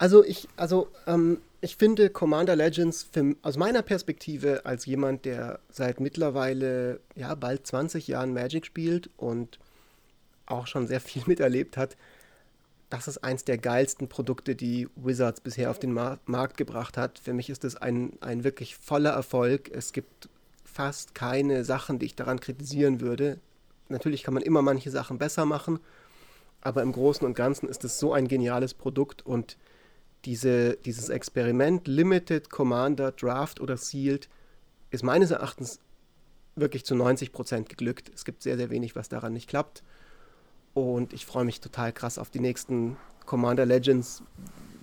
Also ich, also ähm, ich finde Commander Legends für, aus meiner Perspektive als jemand, der seit mittlerweile ja bald 20 Jahren Magic spielt und auch schon sehr viel miterlebt hat, das ist eins der geilsten Produkte, die Wizards bisher auf den Mar Markt gebracht hat. Für mich ist es ein, ein wirklich voller Erfolg. Es gibt fast keine Sachen, die ich daran kritisieren würde. Natürlich kann man immer manche Sachen besser machen, aber im Großen und Ganzen ist es so ein geniales Produkt und diese, dieses Experiment Limited, Commander, Draft oder Sealed ist meines Erachtens wirklich zu 90 Prozent geglückt. Es gibt sehr, sehr wenig, was daran nicht klappt. Und ich freue mich total krass auf die nächsten Commander Legends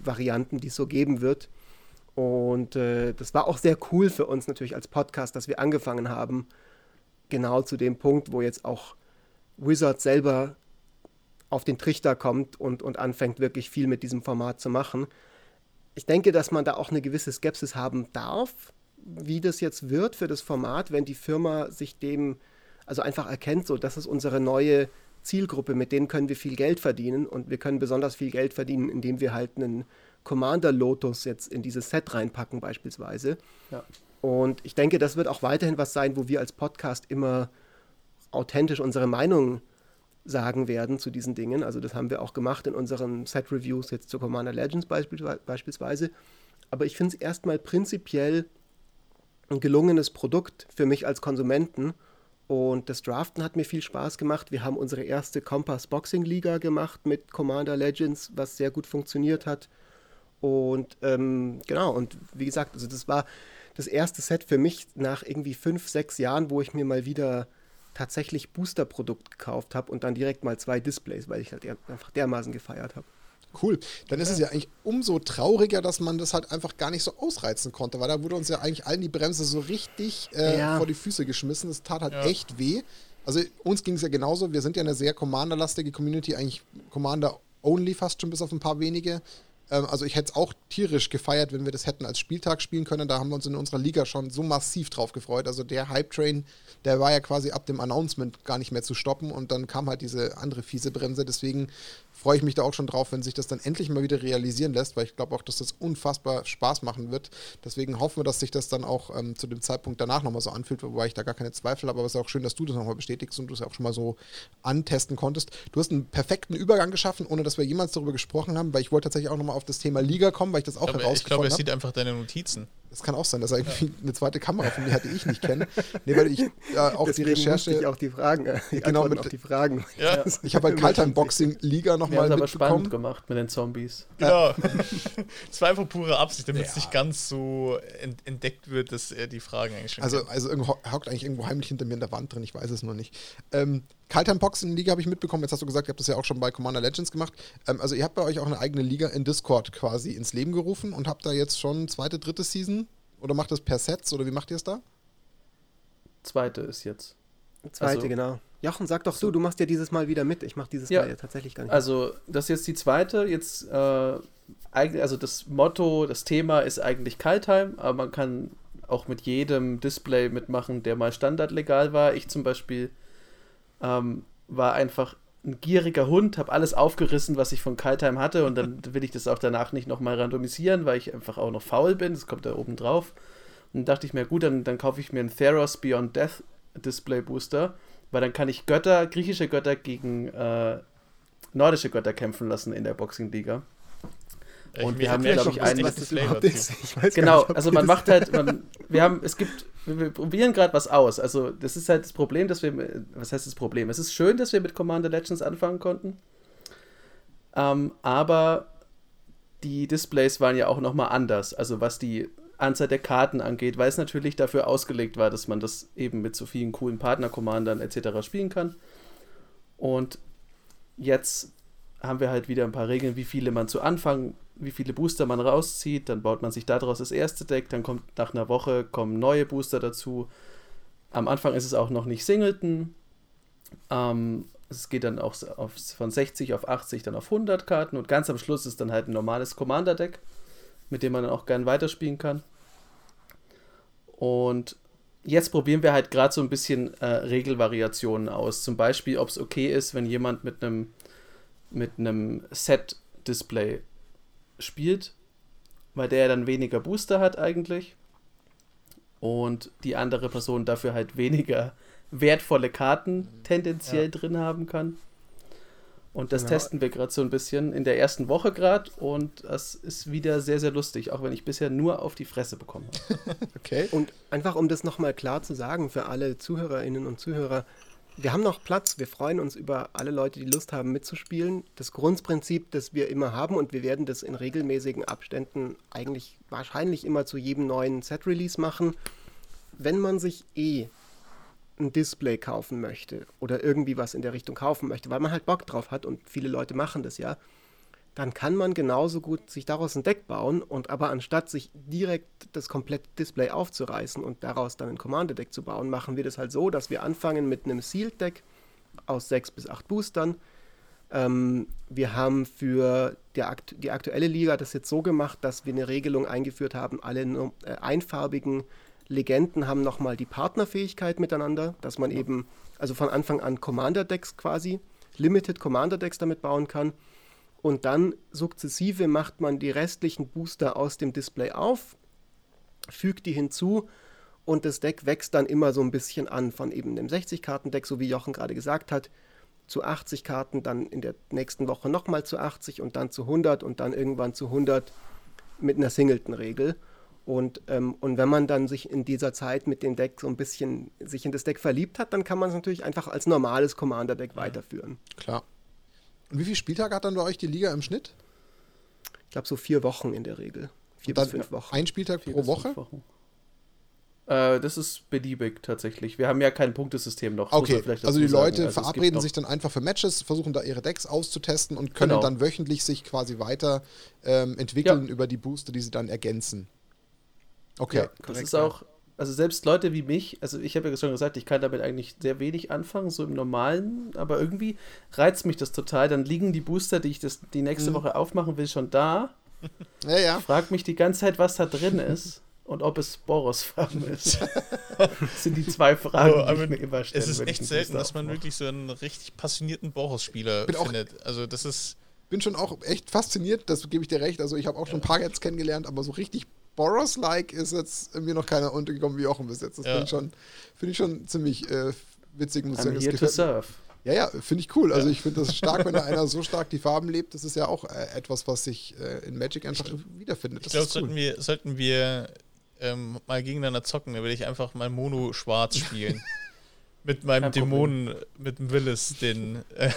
Varianten, die es so geben wird. Und äh, das war auch sehr cool für uns natürlich als Podcast, dass wir angefangen haben, genau zu dem Punkt, wo jetzt auch Wizard selber auf den Trichter kommt und, und anfängt wirklich viel mit diesem Format zu machen. Ich denke, dass man da auch eine gewisse Skepsis haben darf, wie das jetzt wird für das Format, wenn die Firma sich dem also einfach erkennt, so das ist unsere neue Zielgruppe, mit denen können wir viel Geld verdienen und wir können besonders viel Geld verdienen, indem wir halt einen Commander Lotus jetzt in dieses Set reinpacken beispielsweise. Ja. Und ich denke, das wird auch weiterhin was sein, wo wir als Podcast immer authentisch unsere Meinung sagen werden zu diesen Dingen. Also das haben wir auch gemacht in unseren Set-Reviews jetzt zu Commander Legends beispielsweise. Aber ich finde es erstmal prinzipiell ein gelungenes Produkt für mich als Konsumenten. Und das Draften hat mir viel Spaß gemacht. Wir haben unsere erste Compass Boxing Liga gemacht mit Commander Legends, was sehr gut funktioniert hat. Und ähm, genau, und wie gesagt, also das war das erste Set für mich nach irgendwie fünf, sechs Jahren, wo ich mir mal wieder tatsächlich Booster-Produkt gekauft habe und dann direkt mal zwei Displays, weil ich halt einfach dermaßen gefeiert habe. Cool. Dann ist ja. es ja eigentlich umso trauriger, dass man das halt einfach gar nicht so ausreizen konnte, weil da wurde uns ja eigentlich allen die Bremse so richtig äh, ja. vor die Füße geschmissen. Das tat halt ja. echt weh. Also uns ging es ja genauso. Wir sind ja eine sehr Commander-lastige Community, eigentlich Commander-only fast schon bis auf ein paar wenige. Ähm, also ich hätte es auch tierisch gefeiert, wenn wir das hätten als Spieltag spielen können. Da haben wir uns in unserer Liga schon so massiv drauf gefreut. Also der Hype-Train, der war ja quasi ab dem Announcement gar nicht mehr zu stoppen und dann kam halt diese andere fiese Bremse. Deswegen freue ich mich da auch schon drauf, wenn sich das dann endlich mal wieder realisieren lässt, weil ich glaube auch, dass das unfassbar Spaß machen wird. Deswegen hoffen wir, dass sich das dann auch ähm, zu dem Zeitpunkt danach nochmal so anfühlt, wobei ich da gar keine Zweifel habe. Aber es ist auch schön, dass du das nochmal bestätigst und du es auch schon mal so antesten konntest. Du hast einen perfekten Übergang geschaffen, ohne dass wir jemals darüber gesprochen haben, weil ich wollte tatsächlich auch nochmal auf das Thema Liga kommen, weil ich das auch herausgefunden habe. Ich glaube, er sieht einfach deine Notizen. Das kann auch sein, dass er irgendwie ja. eine zweite Kamera von mir hatte, die ich nicht kenne. Nee, weil ich äh, auch Deswegen die Recherche. Ich auch die Fragen. Äh, die genau, mit, auf die Fragen. Ja. Ich habe halt Kaltheim Boxing Liga nochmal mitbekommen. aber spannend gemacht mit den Zombies. Genau. das war einfach pure Absicht, damit ja. es nicht ganz so entdeckt wird, dass er die Fragen eigentlich schon Also, kennt. also irgendwo, hockt eigentlich irgendwo heimlich hinter mir in der Wand drin, ich weiß es nur nicht. Ähm, Kaltheim Boxing Liga habe ich mitbekommen. Jetzt hast du gesagt, ihr habt das ja auch schon bei Commander Legends gemacht. Ähm, also ihr habt bei euch auch eine eigene Liga in Discord quasi ins Leben gerufen und habt da jetzt schon zweite, dritte Season oder macht es per Sets oder wie macht ihr es da? Zweite ist jetzt. Zweite, also, genau. Jochen, sag doch so, du machst ja dieses Mal wieder mit. Ich mache dieses ja, Mal ja tatsächlich gar nicht. Also, das ist jetzt die zweite. Jetzt, äh, also das Motto, das Thema ist eigentlich Kaltheim, aber man kann auch mit jedem Display mitmachen, der mal standardlegal war. Ich zum Beispiel ähm, war einfach ein gieriger Hund, habe alles aufgerissen, was ich von Kaltheim hatte und dann will ich das auch danach nicht nochmal randomisieren, weil ich einfach auch noch faul bin, das kommt da oben drauf. Und dann dachte ich mir, gut, dann, dann kaufe ich mir einen Theros Beyond Death Display Booster, weil dann kann ich Götter, griechische Götter gegen äh, nordische Götter kämpfen lassen in der Boxing-Liga. Und wir haben, glaube ich, einen. Was das überhaupt ist. Ich weiß genau, nicht, also man macht halt, man, wir haben, es gibt, wir probieren gerade was aus. Also das ist halt das Problem, dass wir, was heißt das Problem? Es ist schön, dass wir mit Commander Legends anfangen konnten, ähm, aber die Displays waren ja auch nochmal anders. Also was die Anzahl der Karten angeht, weil es natürlich dafür ausgelegt war, dass man das eben mit so vielen coolen Partner-Commandern etc. spielen kann. Und jetzt haben wir halt wieder ein paar Regeln, wie viele man zu Anfang wie viele Booster man rauszieht, dann baut man sich daraus das erste Deck, dann kommt nach einer Woche kommen neue Booster dazu. Am Anfang ist es auch noch nicht Singleton. Ähm, es geht dann auch auf, von 60 auf 80, dann auf 100 Karten und ganz am Schluss ist dann halt ein normales Commander-Deck, mit dem man dann auch gern weiterspielen kann. Und jetzt probieren wir halt gerade so ein bisschen äh, Regelvariationen aus. Zum Beispiel, ob es okay ist, wenn jemand mit einem mit einem Set-Display spielt, weil der dann weniger Booster hat eigentlich und die andere Person dafür halt weniger wertvolle Karten tendenziell ja. drin haben kann. Und das ja. testen wir gerade so ein bisschen in der ersten Woche gerade und das ist wieder sehr, sehr lustig, auch wenn ich bisher nur auf die Fresse bekommen habe. okay. Und einfach um das nochmal klar zu sagen für alle Zuhörerinnen und Zuhörer, wir haben noch Platz. Wir freuen uns über alle Leute, die Lust haben mitzuspielen. Das Grundprinzip, das wir immer haben und wir werden das in regelmäßigen Abständen eigentlich wahrscheinlich immer zu jedem neuen Set-Release machen. Wenn man sich eh ein Display kaufen möchte oder irgendwie was in der Richtung kaufen möchte, weil man halt Bock drauf hat und viele Leute machen das ja, dann kann man genauso gut sich daraus ein Deck bauen und aber anstatt sich direkt das komplette Display aufzureißen und daraus dann ein Commander-Deck zu bauen, machen wir das halt so, dass wir anfangen mit einem Sealed-Deck aus sechs bis acht Boostern. Ähm, wir haben für die, akt die, aktuelle Liga das jetzt so gemacht, dass wir eine Regelung eingeführt haben, alle äh, einfarbigen Legenden haben nochmal die Partnerfähigkeit miteinander, dass man eben also von Anfang an Commander-Decks quasi, Limited Commander-Decks damit bauen kann und dann sukzessive macht man die restlichen Booster aus dem Display auf, fügt die hinzu und das Deck wächst dann immer so ein bisschen an von eben dem 60-Karten-Deck, so wie Jochen gerade gesagt hat, zu 80 Karten, dann in der nächsten Woche nochmal zu 80 und dann zu 100 und dann irgendwann zu 100 mit einer Singleton-Regel. Und, ähm, und wenn man dann sich in dieser Zeit mit dem Deck so ein bisschen sich in das Deck verliebt hat, dann kann man es natürlich einfach als normales Commander-Deck weiterführen. Klar. Und wie viele Spieltage hat dann bei euch die Liga im Schnitt? Ich glaube so vier Wochen in der Regel. Vier bis fünf Wochen. Ein Spieltag vier pro Woche? Äh, das ist beliebig tatsächlich. Wir haben ja kein Punktesystem noch. Okay, also die Leute also verabreden sich dann einfach für Matches, versuchen da ihre Decks auszutesten und können genau. dann wöchentlich sich quasi weiter ähm, entwickeln ja. über die Booster, die sie dann ergänzen. Okay. Ja, das ist auch, also selbst Leute wie mich, also ich habe ja schon gesagt, ich kann damit eigentlich sehr wenig anfangen, so im Normalen, aber irgendwie reizt mich das total. Dann liegen die Booster, die ich das, die nächste mhm. Woche aufmachen will, schon da. Ja, ja. Ich frage mich die ganze Zeit, was da drin ist und ob es Boros-Farben ist. das sind die zwei Fragen, oh, die ich mir immer stelle. Es ist echt selten, dass man wirklich so einen richtig passionierten Boros-Spieler findet. Also das ist bin schon auch echt fasziniert, das gebe ich dir recht. Also ich habe auch schon ein paar jetzt kennengelernt, aber so richtig Boros-like ist jetzt mir noch keiner untergekommen wie Jochen bis jetzt. Das ja. finde ich, schon, find ich schon ziemlich äh, witzig. Muss I'm here to surf. Ja, ja, finde ich cool. Also ich finde das stark, wenn da einer so stark die Farben lebt. Das ist ja auch äh, etwas, was sich äh, in Magic einfach wiederfindet. Das ich glaube, cool. sollten wir, sollten wir ähm, mal gegeneinander zocken, dann will ich einfach mal Mono schwarz spielen. mit meinem Dämonen, mit dem Willis, den äh,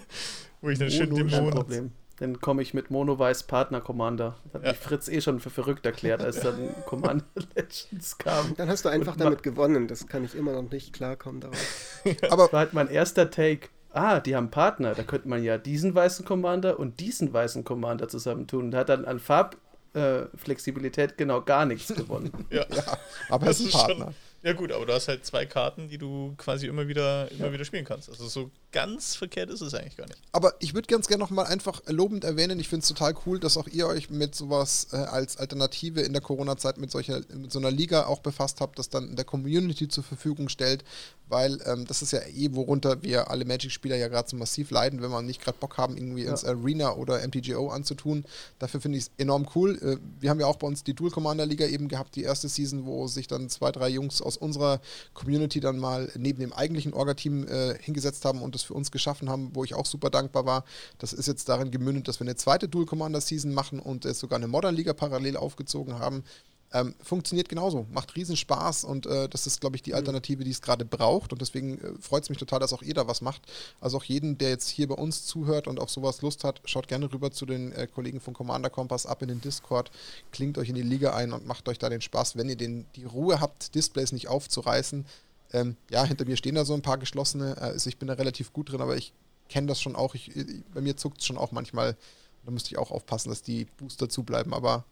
wo ich einen schönen Dämonen. Dann komme ich mit Mono-Weiß Partner Commander. Das hat ja. mich Fritz eh schon für verrückt erklärt, als dann Commander Legends kam. Dann hast du einfach damit gewonnen. Das kann ich immer noch nicht klarkommen darauf. Aber das war halt mein erster Take. Ah, die haben Partner. Da könnte man ja diesen weißen Commander und diesen weißen Commander zusammentun. Und hat dann an Farbflexibilität äh, genau gar nichts gewonnen. ja. ja. aber es ist ein Partner. Ja gut, aber du hast halt zwei Karten, die du quasi immer wieder, immer ja. wieder spielen kannst. Also so ganz verkehrt ist es eigentlich gar nicht. Aber ich würde ganz gerne nochmal einfach lobend erwähnen, ich finde es total cool, dass auch ihr euch mit sowas äh, als Alternative in der Corona-Zeit mit, mit so einer Liga auch befasst habt, das dann der Community zur Verfügung stellt, weil ähm, das ist ja eh, worunter wir alle Magic-Spieler ja gerade so massiv leiden, wenn wir nicht gerade Bock haben, irgendwie ja. ins Arena oder MTGO anzutun. Dafür finde ich es enorm cool. Äh, wir haben ja auch bei uns die Dual Commander Liga eben gehabt, die erste Season, wo sich dann zwei, drei Jungs aus unserer Community dann mal neben dem eigentlichen Orga-Team äh, hingesetzt haben und das für uns geschaffen haben, wo ich auch super dankbar war. Das ist jetzt darin gemündet, dass wir eine zweite Dual Commander Season machen und äh, sogar eine Modern Liga parallel aufgezogen haben. Ähm, funktioniert genauso, macht riesen Spaß und äh, das ist, glaube ich, die mhm. Alternative, die es gerade braucht und deswegen äh, freut es mich total, dass auch ihr da was macht. Also auch jeden, der jetzt hier bei uns zuhört und auf sowas Lust hat, schaut gerne rüber zu den äh, Kollegen von Commander Kompass ab in den Discord, klingt euch in die Liga ein und macht euch da den Spaß, wenn ihr den, die Ruhe habt, Displays nicht aufzureißen. Ähm, ja, hinter mir stehen da so ein paar geschlossene, also ich bin da relativ gut drin, aber ich kenne das schon auch, ich, bei mir zuckt es schon auch manchmal, da müsste ich auch aufpassen, dass die Booster zubleiben, aber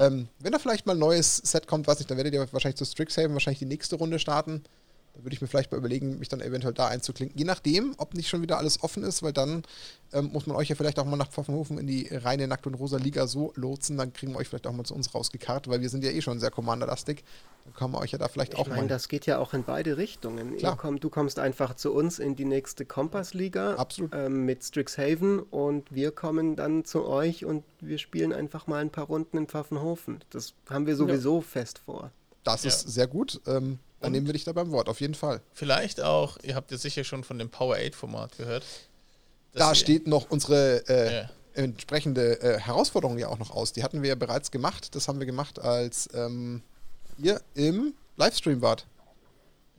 ähm, wenn da vielleicht mal ein neues Set kommt, weiß nicht, dann werdet ihr wahrscheinlich zu Strixhaven wahrscheinlich die nächste Runde starten. Da würde ich mir vielleicht mal überlegen, mich dann eventuell da einzuklinken. Je nachdem, ob nicht schon wieder alles offen ist, weil dann ähm, muss man euch ja vielleicht auch mal nach Pfaffenhofen in die reine Nackt- und Rosa Liga so lotsen. Dann kriegen wir euch vielleicht auch mal zu uns rausgekarrt, weil wir sind ja eh schon sehr commanderlastig. Können wir euch ja da vielleicht ich auch mein, mal. das geht ja auch in beide Richtungen. Kommt, du kommst einfach zu uns in die nächste Kompassliga ähm, mit Strixhaven und wir kommen dann zu euch und wir spielen einfach mal ein paar Runden in Pfaffenhofen. Das haben wir sowieso ja. fest vor. Das ja. ist sehr gut. Ähm, dann und nehmen wir dich da beim Wort, auf jeden Fall. Vielleicht auch, ihr habt ja sicher schon von dem Power 8 Format gehört. Da steht noch unsere äh, ja. entsprechende äh, Herausforderung ja auch noch aus. Die hatten wir ja bereits gemacht. Das haben wir gemacht, als ähm, ihr im Livestream wart.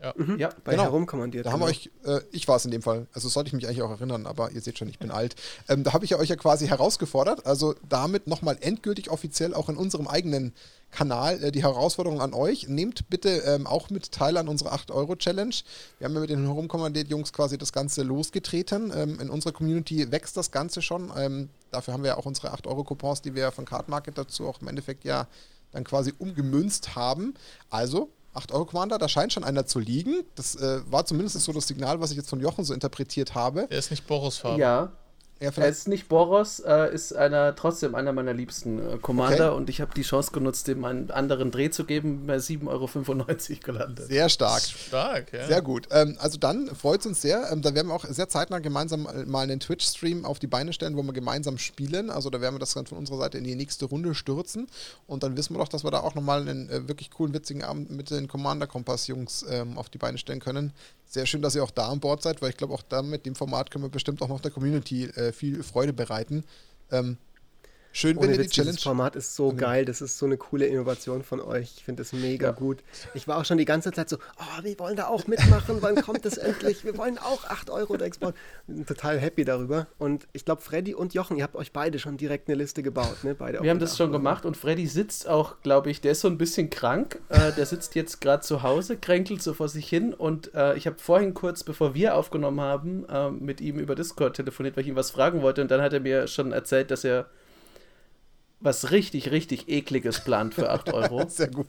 Ja, mhm. ja bei genau. herumkommandiert. Da haben wir genau. euch, äh, ich war es in dem Fall, also sollte ich mich eigentlich auch erinnern, aber ihr seht schon, ich bin alt. Ähm, da habe ich ja euch ja quasi herausgefordert, also damit nochmal endgültig offiziell auch in unserem eigenen Kanal äh, die Herausforderung an euch. Nehmt bitte ähm, auch mit teil an unserer 8-Euro-Challenge. Wir haben ja mit den Herumkommandiert-Jungs quasi das Ganze losgetreten. Ähm, in unserer Community wächst das Ganze schon. Ähm, dafür haben wir ja auch unsere 8-Euro-Coupons, die wir von Card Market dazu auch im Endeffekt ja dann quasi umgemünzt haben. Also 8 Euro Commander, da scheint schon einer zu liegen. Das äh, war zumindest so das Signal, was ich jetzt von Jochen so interpretiert habe. Der ist nicht Boris Farbe. Ja. Ja, er ist nicht Boros, äh, ist einer, trotzdem einer meiner liebsten äh, Commander okay. und ich habe die Chance genutzt, ihm einen anderen Dreh zu geben, bei 7,95 Euro gelandet. Sehr stark. Stark, ja. Sehr gut. Ähm, also dann freut es uns sehr. Ähm, da werden wir auch sehr zeitnah gemeinsam mal einen Twitch-Stream auf die Beine stellen, wo wir gemeinsam spielen. Also da werden wir das dann von unserer Seite in die nächste Runde stürzen und dann wissen wir doch, dass wir da auch nochmal einen äh, wirklich coolen, witzigen Abend mit den Commander-Kompass-Jungs ähm, auf die Beine stellen können sehr schön, dass ihr auch da an Bord seid, weil ich glaube, auch da mit dem Format können wir bestimmt auch noch der Community äh, viel Freude bereiten. Ähm, Schön, wenn ihr die Challenge. Das Format ist so okay. geil, das ist so eine coole Innovation von euch. Ich finde das mega ja. gut. Ich war auch schon die ganze Zeit so, oh, wir wollen da auch mitmachen, wann kommt das endlich? Wir wollen auch 8 Euro da exportieren. Bin total happy darüber. Und ich glaube, Freddy und Jochen, ihr habt euch beide schon direkt eine Liste gebaut, ne? Beide wir haben das schon Euro. gemacht und Freddy sitzt auch, glaube ich, der ist so ein bisschen krank. Äh, der sitzt jetzt gerade zu Hause, kränkelt so vor sich hin. Und äh, ich habe vorhin kurz, bevor wir aufgenommen haben, äh, mit ihm über Discord telefoniert, weil ich ihm was fragen wollte. Und dann hat er mir schon erzählt, dass er was richtig, richtig ekliges plant für 8 Euro. Sehr gut.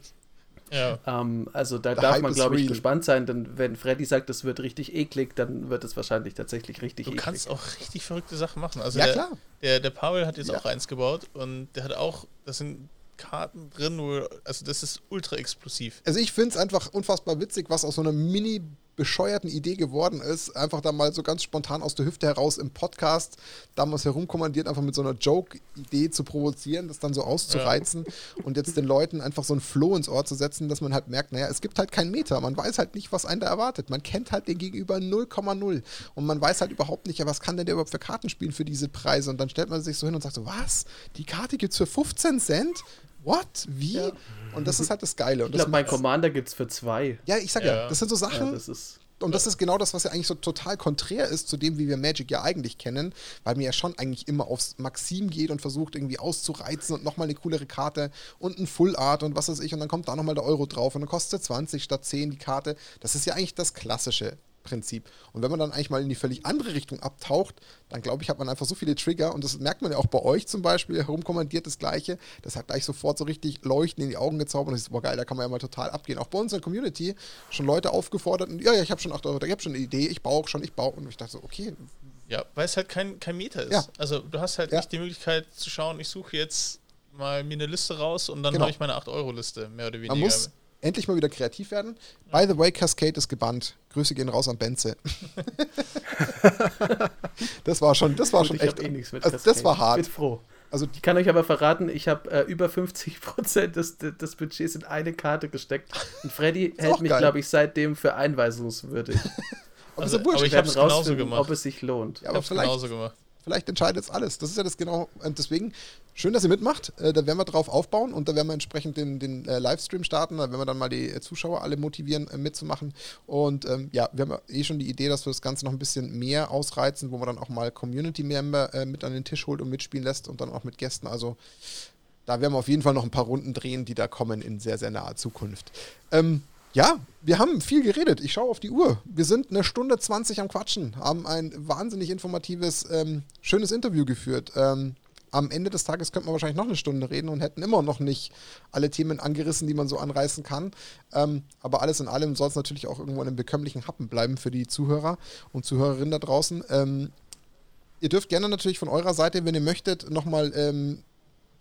Ja. Ähm, also da The darf man, glaube ich, real. gespannt sein, denn wenn Freddy sagt, das wird richtig eklig, dann wird es wahrscheinlich tatsächlich richtig du eklig. Du kannst auch richtig verrückte Sachen machen. Also ja, der, klar. Der, der Paul hat jetzt ja. auch eins gebaut und der hat auch, das sind Karten drin, wo, also das ist ultra explosiv. Also ich finde es einfach unfassbar witzig, was aus so einer Mini- bescheuerten Idee geworden ist, einfach da mal so ganz spontan aus der Hüfte heraus im Podcast damals herumkommandiert, einfach mit so einer Joke-Idee zu provozieren, das dann so auszureizen ja. und jetzt den Leuten einfach so ein Flow ins Ohr zu setzen, dass man halt merkt, naja, es gibt halt keinen Meter, man weiß halt nicht, was einen da erwartet. Man kennt halt den Gegenüber 0,0 und man weiß halt überhaupt nicht, ja, was kann denn der überhaupt für Karten spielen für diese Preise und dann stellt man sich so hin und sagt so, was? Die Karte gibt's für 15 Cent? What? Wie? Ja. Und das ist halt das Geile. Und ich glaube, mein Commander gibt es für zwei. Ja, ich sag ja, ja das sind so Sachen. Ja, das ist und das ist genau das, was ja eigentlich so total konträr ist zu dem, wie wir Magic ja eigentlich kennen, weil mir ja schon eigentlich immer aufs Maxim geht und versucht irgendwie auszureizen und nochmal eine coolere Karte und ein Full Art und was weiß ich und dann kommt da nochmal der Euro drauf und dann kostet 20 statt 10 die Karte. Das ist ja eigentlich das Klassische. Prinzip. Und wenn man dann eigentlich mal in die völlig andere Richtung abtaucht, dann glaube ich, hat man einfach so viele Trigger und das merkt man ja auch bei euch zum Beispiel, herumkommandiert das Gleiche. Das hat gleich sofort so richtig Leuchten in die Augen gezaubert und das ist, boah geil, da kann man ja mal total abgehen. Auch bei uns in der Community schon Leute aufgefordert und ja, ja, ich habe schon 8 Euro, ich habe schon eine Idee, ich baue auch schon, ich baue. Und ich dachte so, okay. Ja, weil es halt kein, kein Meter ist. Ja. Also du hast halt ja. nicht die Möglichkeit zu schauen, ich suche jetzt mal mir eine Liste raus und dann genau. habe ich meine 8-Euro-Liste, mehr oder weniger. Man muss endlich mal wieder kreativ werden. By the way, Cascade ist gebannt. Grüße gehen raus an Benze. das war schon, das war Gut, schon echt. Eh also, das war hart. Ich bin froh. Also, ich kann euch aber verraten, ich habe äh, über 50% des, des Budgets in eine Karte gesteckt. Und Freddy hält mich, glaube ich, seitdem für einweisungswürdig. also, aber ich habe es genauso gemacht. Ob es sich lohnt. Ja, aber ich vielleicht, genauso gemacht. Vielleicht entscheidet es alles. Das ist ja das genau. Und deswegen, schön, dass ihr mitmacht. Äh, da werden wir drauf aufbauen und da werden wir entsprechend den, den äh, Livestream starten. Da werden wir dann mal die äh, Zuschauer alle motivieren, äh, mitzumachen. Und ähm, ja, wir haben eh schon die Idee, dass wir das Ganze noch ein bisschen mehr ausreizen, wo man dann auch mal Community-Member äh, mit an den Tisch holt und mitspielen lässt und dann auch mit Gästen. Also da werden wir auf jeden Fall noch ein paar Runden drehen, die da kommen in sehr, sehr naher Zukunft. Ähm, ja, wir haben viel geredet. Ich schaue auf die Uhr. Wir sind eine Stunde 20 am Quatschen, haben ein wahnsinnig informatives, ähm, schönes Interview geführt. Ähm, am Ende des Tages könnte man wahrscheinlich noch eine Stunde reden und hätten immer noch nicht alle Themen angerissen, die man so anreißen kann. Ähm, aber alles in allem soll es natürlich auch irgendwo in einem bekömmlichen Happen bleiben für die Zuhörer und Zuhörerinnen da draußen. Ähm, ihr dürft gerne natürlich von eurer Seite, wenn ihr möchtet, nochmal ähm,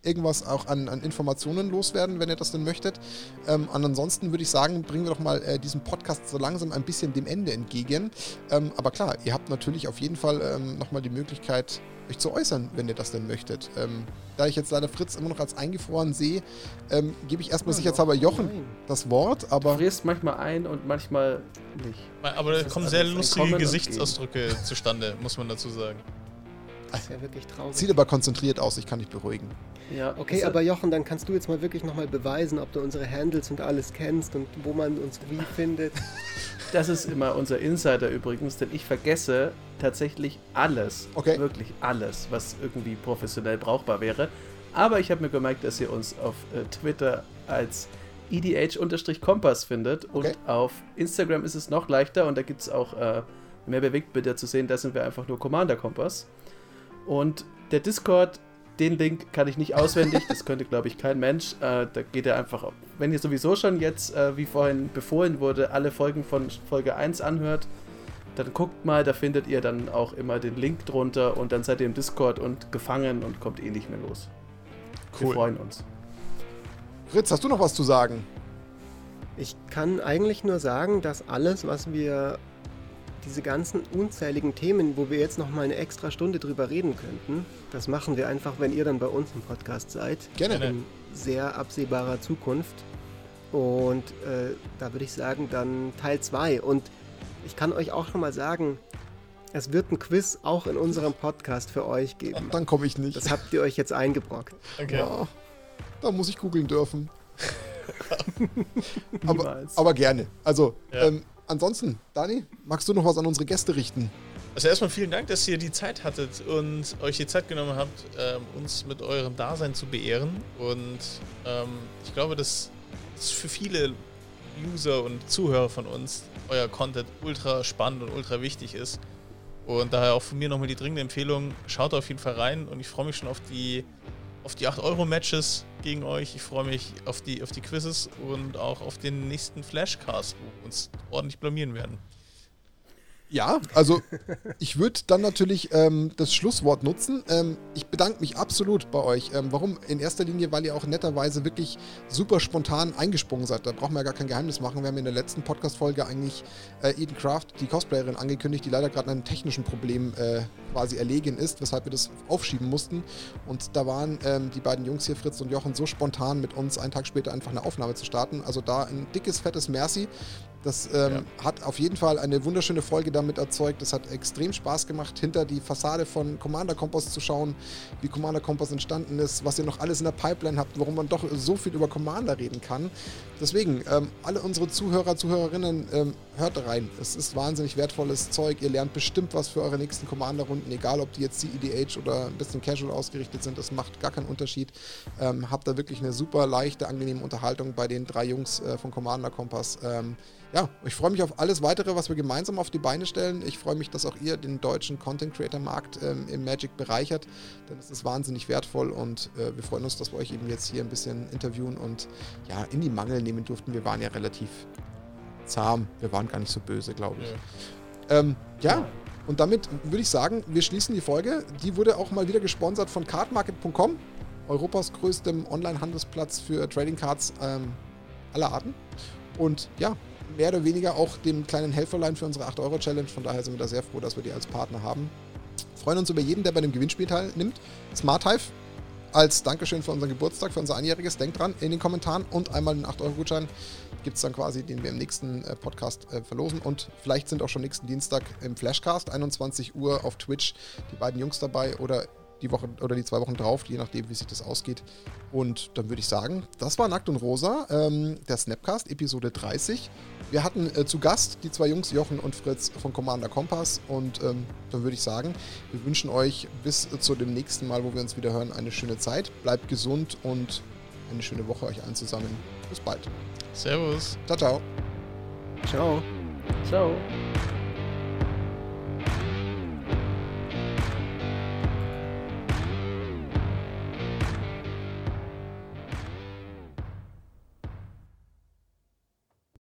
irgendwas auch an, an, Informationen loswerden, wenn ihr das denn möchtet. Ähm, ansonsten würde ich sagen, bringen wir doch mal äh, diesen Podcast so langsam ein bisschen dem Ende entgegen. Ähm, aber klar, ihr habt natürlich auf jeden Fall ähm, nochmal die Möglichkeit, euch zu äußern, wenn ihr das denn möchtet. Ähm, da ich jetzt leider Fritz immer noch als eingefroren sehe, ähm, gebe ich erstmal ja, sicherheitshalber Jochen nein. das Wort. Aber du frierst manchmal ein und manchmal nicht. Aber da kommen sehr lustige Gesichtsausdrücke zustande, muss man dazu sagen. Das ist ja wirklich traurig. Sieht aber konzentriert aus, ich kann dich beruhigen. Ja, okay, aber Jochen, dann kannst du jetzt mal wirklich nochmal beweisen, ob du unsere Handles und alles kennst und wo man uns wie findet. Das ist immer unser Insider übrigens, denn ich vergesse tatsächlich alles. Okay. Wirklich alles, was irgendwie professionell brauchbar wäre. Aber ich habe mir gemerkt, dass ihr uns auf äh, Twitter als EDH-Kompass findet okay. und auf Instagram ist es noch leichter und da gibt es auch äh, mehr Bewegtbilder zu sehen. Da sind wir einfach nur Commander Kompass. Und der Discord, den Link kann ich nicht auswendig, das könnte, glaube ich, kein Mensch. Äh, da geht er einfach, wenn ihr sowieso schon jetzt, äh, wie vorhin befohlen wurde, alle Folgen von Folge 1 anhört, dann guckt mal, da findet ihr dann auch immer den Link drunter und dann seid ihr im Discord und gefangen und kommt eh nicht mehr los. Cool. Wir freuen uns. Fritz, hast du noch was zu sagen? Ich kann eigentlich nur sagen, dass alles, was wir diese ganzen unzähligen Themen, wo wir jetzt noch mal eine extra Stunde drüber reden könnten, das machen wir einfach, wenn ihr dann bei uns im Podcast seid. Gerne. In sehr absehbarer Zukunft. Und äh, da würde ich sagen, dann Teil 2. Und ich kann euch auch schon mal sagen, es wird ein Quiz auch in unserem Podcast für euch geben. Dann komme ich nicht. Das habt ihr euch jetzt eingebrockt. Okay. Ja, da muss ich googeln dürfen. aber, aber, gerne. Also, ja. ähm, ansonsten, Dani, magst du noch was an unsere Gäste richten? Also erstmal vielen Dank, dass ihr die Zeit hattet und euch die Zeit genommen habt, ähm, uns mit eurem Dasein zu beehren. Und ähm, ich glaube, dass es für viele User und Zuhörer von uns euer Content ultra spannend und ultra wichtig ist. Und daher auch von mir nochmal die dringende Empfehlung, schaut auf jeden Fall rein und ich freue mich schon auf die auf die 8-Euro-Matches gegen euch. Ich freue mich auf die, auf die Quizzes und auch auf den nächsten Flashcast, wo wir uns ordentlich blamieren werden. Ja, also ich würde dann natürlich ähm, das Schlusswort nutzen. Ähm, ich bedanke mich absolut bei euch. Ähm, warum? In erster Linie, weil ihr auch netterweise wirklich super spontan eingesprungen seid. Da brauchen wir ja gar kein Geheimnis machen. Wir haben in der letzten Podcast-Folge eigentlich äh, Eden Craft, die Cosplayerin, angekündigt, die leider gerade einem technischen Problem äh, quasi erlegen ist, weshalb wir das aufschieben mussten. Und da waren ähm, die beiden Jungs hier, Fritz und Jochen, so spontan mit uns einen Tag später einfach eine Aufnahme zu starten. Also da ein dickes, fettes Merci. Das ähm, ja. hat auf jeden Fall eine wunderschöne Folge damit erzeugt. Es hat extrem Spaß gemacht, hinter die Fassade von Commander Kompass zu schauen, wie Commander Kompass entstanden ist, was ihr noch alles in der Pipeline habt, warum man doch so viel über Commander reden kann. Deswegen, ähm, alle unsere Zuhörer, Zuhörerinnen, ähm, hört rein. Es ist wahnsinnig wertvolles Zeug. Ihr lernt bestimmt was für eure nächsten Commander-Runden, egal ob die jetzt CEDH oder ein bisschen casual ausgerichtet sind. Das macht gar keinen Unterschied. Ähm, habt da wirklich eine super leichte, angenehme Unterhaltung bei den drei Jungs äh, von Commander Kompass. Ja, ich freue mich auf alles weitere, was wir gemeinsam auf die Beine stellen. Ich freue mich, dass auch ihr den deutschen Content Creator Markt ähm, im Magic bereichert, denn es ist wahnsinnig wertvoll und äh, wir freuen uns, dass wir euch eben jetzt hier ein bisschen interviewen und ja, in die Mangel nehmen durften. Wir waren ja relativ zahm, wir waren gar nicht so böse, glaube ich. Ja. Ähm, ja. Und damit würde ich sagen, wir schließen die Folge. Die wurde auch mal wieder gesponsert von cardmarket.com, Europas größtem Online-Handelsplatz für Trading Cards ähm, aller Arten. Und ja, mehr oder weniger auch dem kleinen Helferlein für unsere 8-Euro-Challenge. Von daher sind wir da sehr froh, dass wir die als Partner haben. Freuen uns über jeden, der bei dem Gewinnspiel teilnimmt. Smart Hive als Dankeschön für unseren Geburtstag, für unser Einjähriges. Denkt dran, in den Kommentaren und einmal den 8-Euro-Gutschein gibt es dann quasi, den wir im nächsten äh, Podcast äh, verlosen. Und vielleicht sind auch schon nächsten Dienstag im Flashcast, 21 Uhr auf Twitch, die beiden Jungs dabei oder die Woche oder die zwei Wochen drauf, je nachdem, wie sich das ausgeht. Und dann würde ich sagen, das war Nackt und Rosa, ähm, der Snapcast, Episode 30. Wir hatten äh, zu Gast die zwei Jungs, Jochen und Fritz von Commander Kompass. Und ähm, dann würde ich sagen, wir wünschen euch bis zu dem nächsten Mal, wo wir uns wieder hören, eine schöne Zeit. Bleibt gesund und eine schöne Woche euch allen zusammen. Bis bald. Servus. Ciao, ciao. Ciao. Ciao.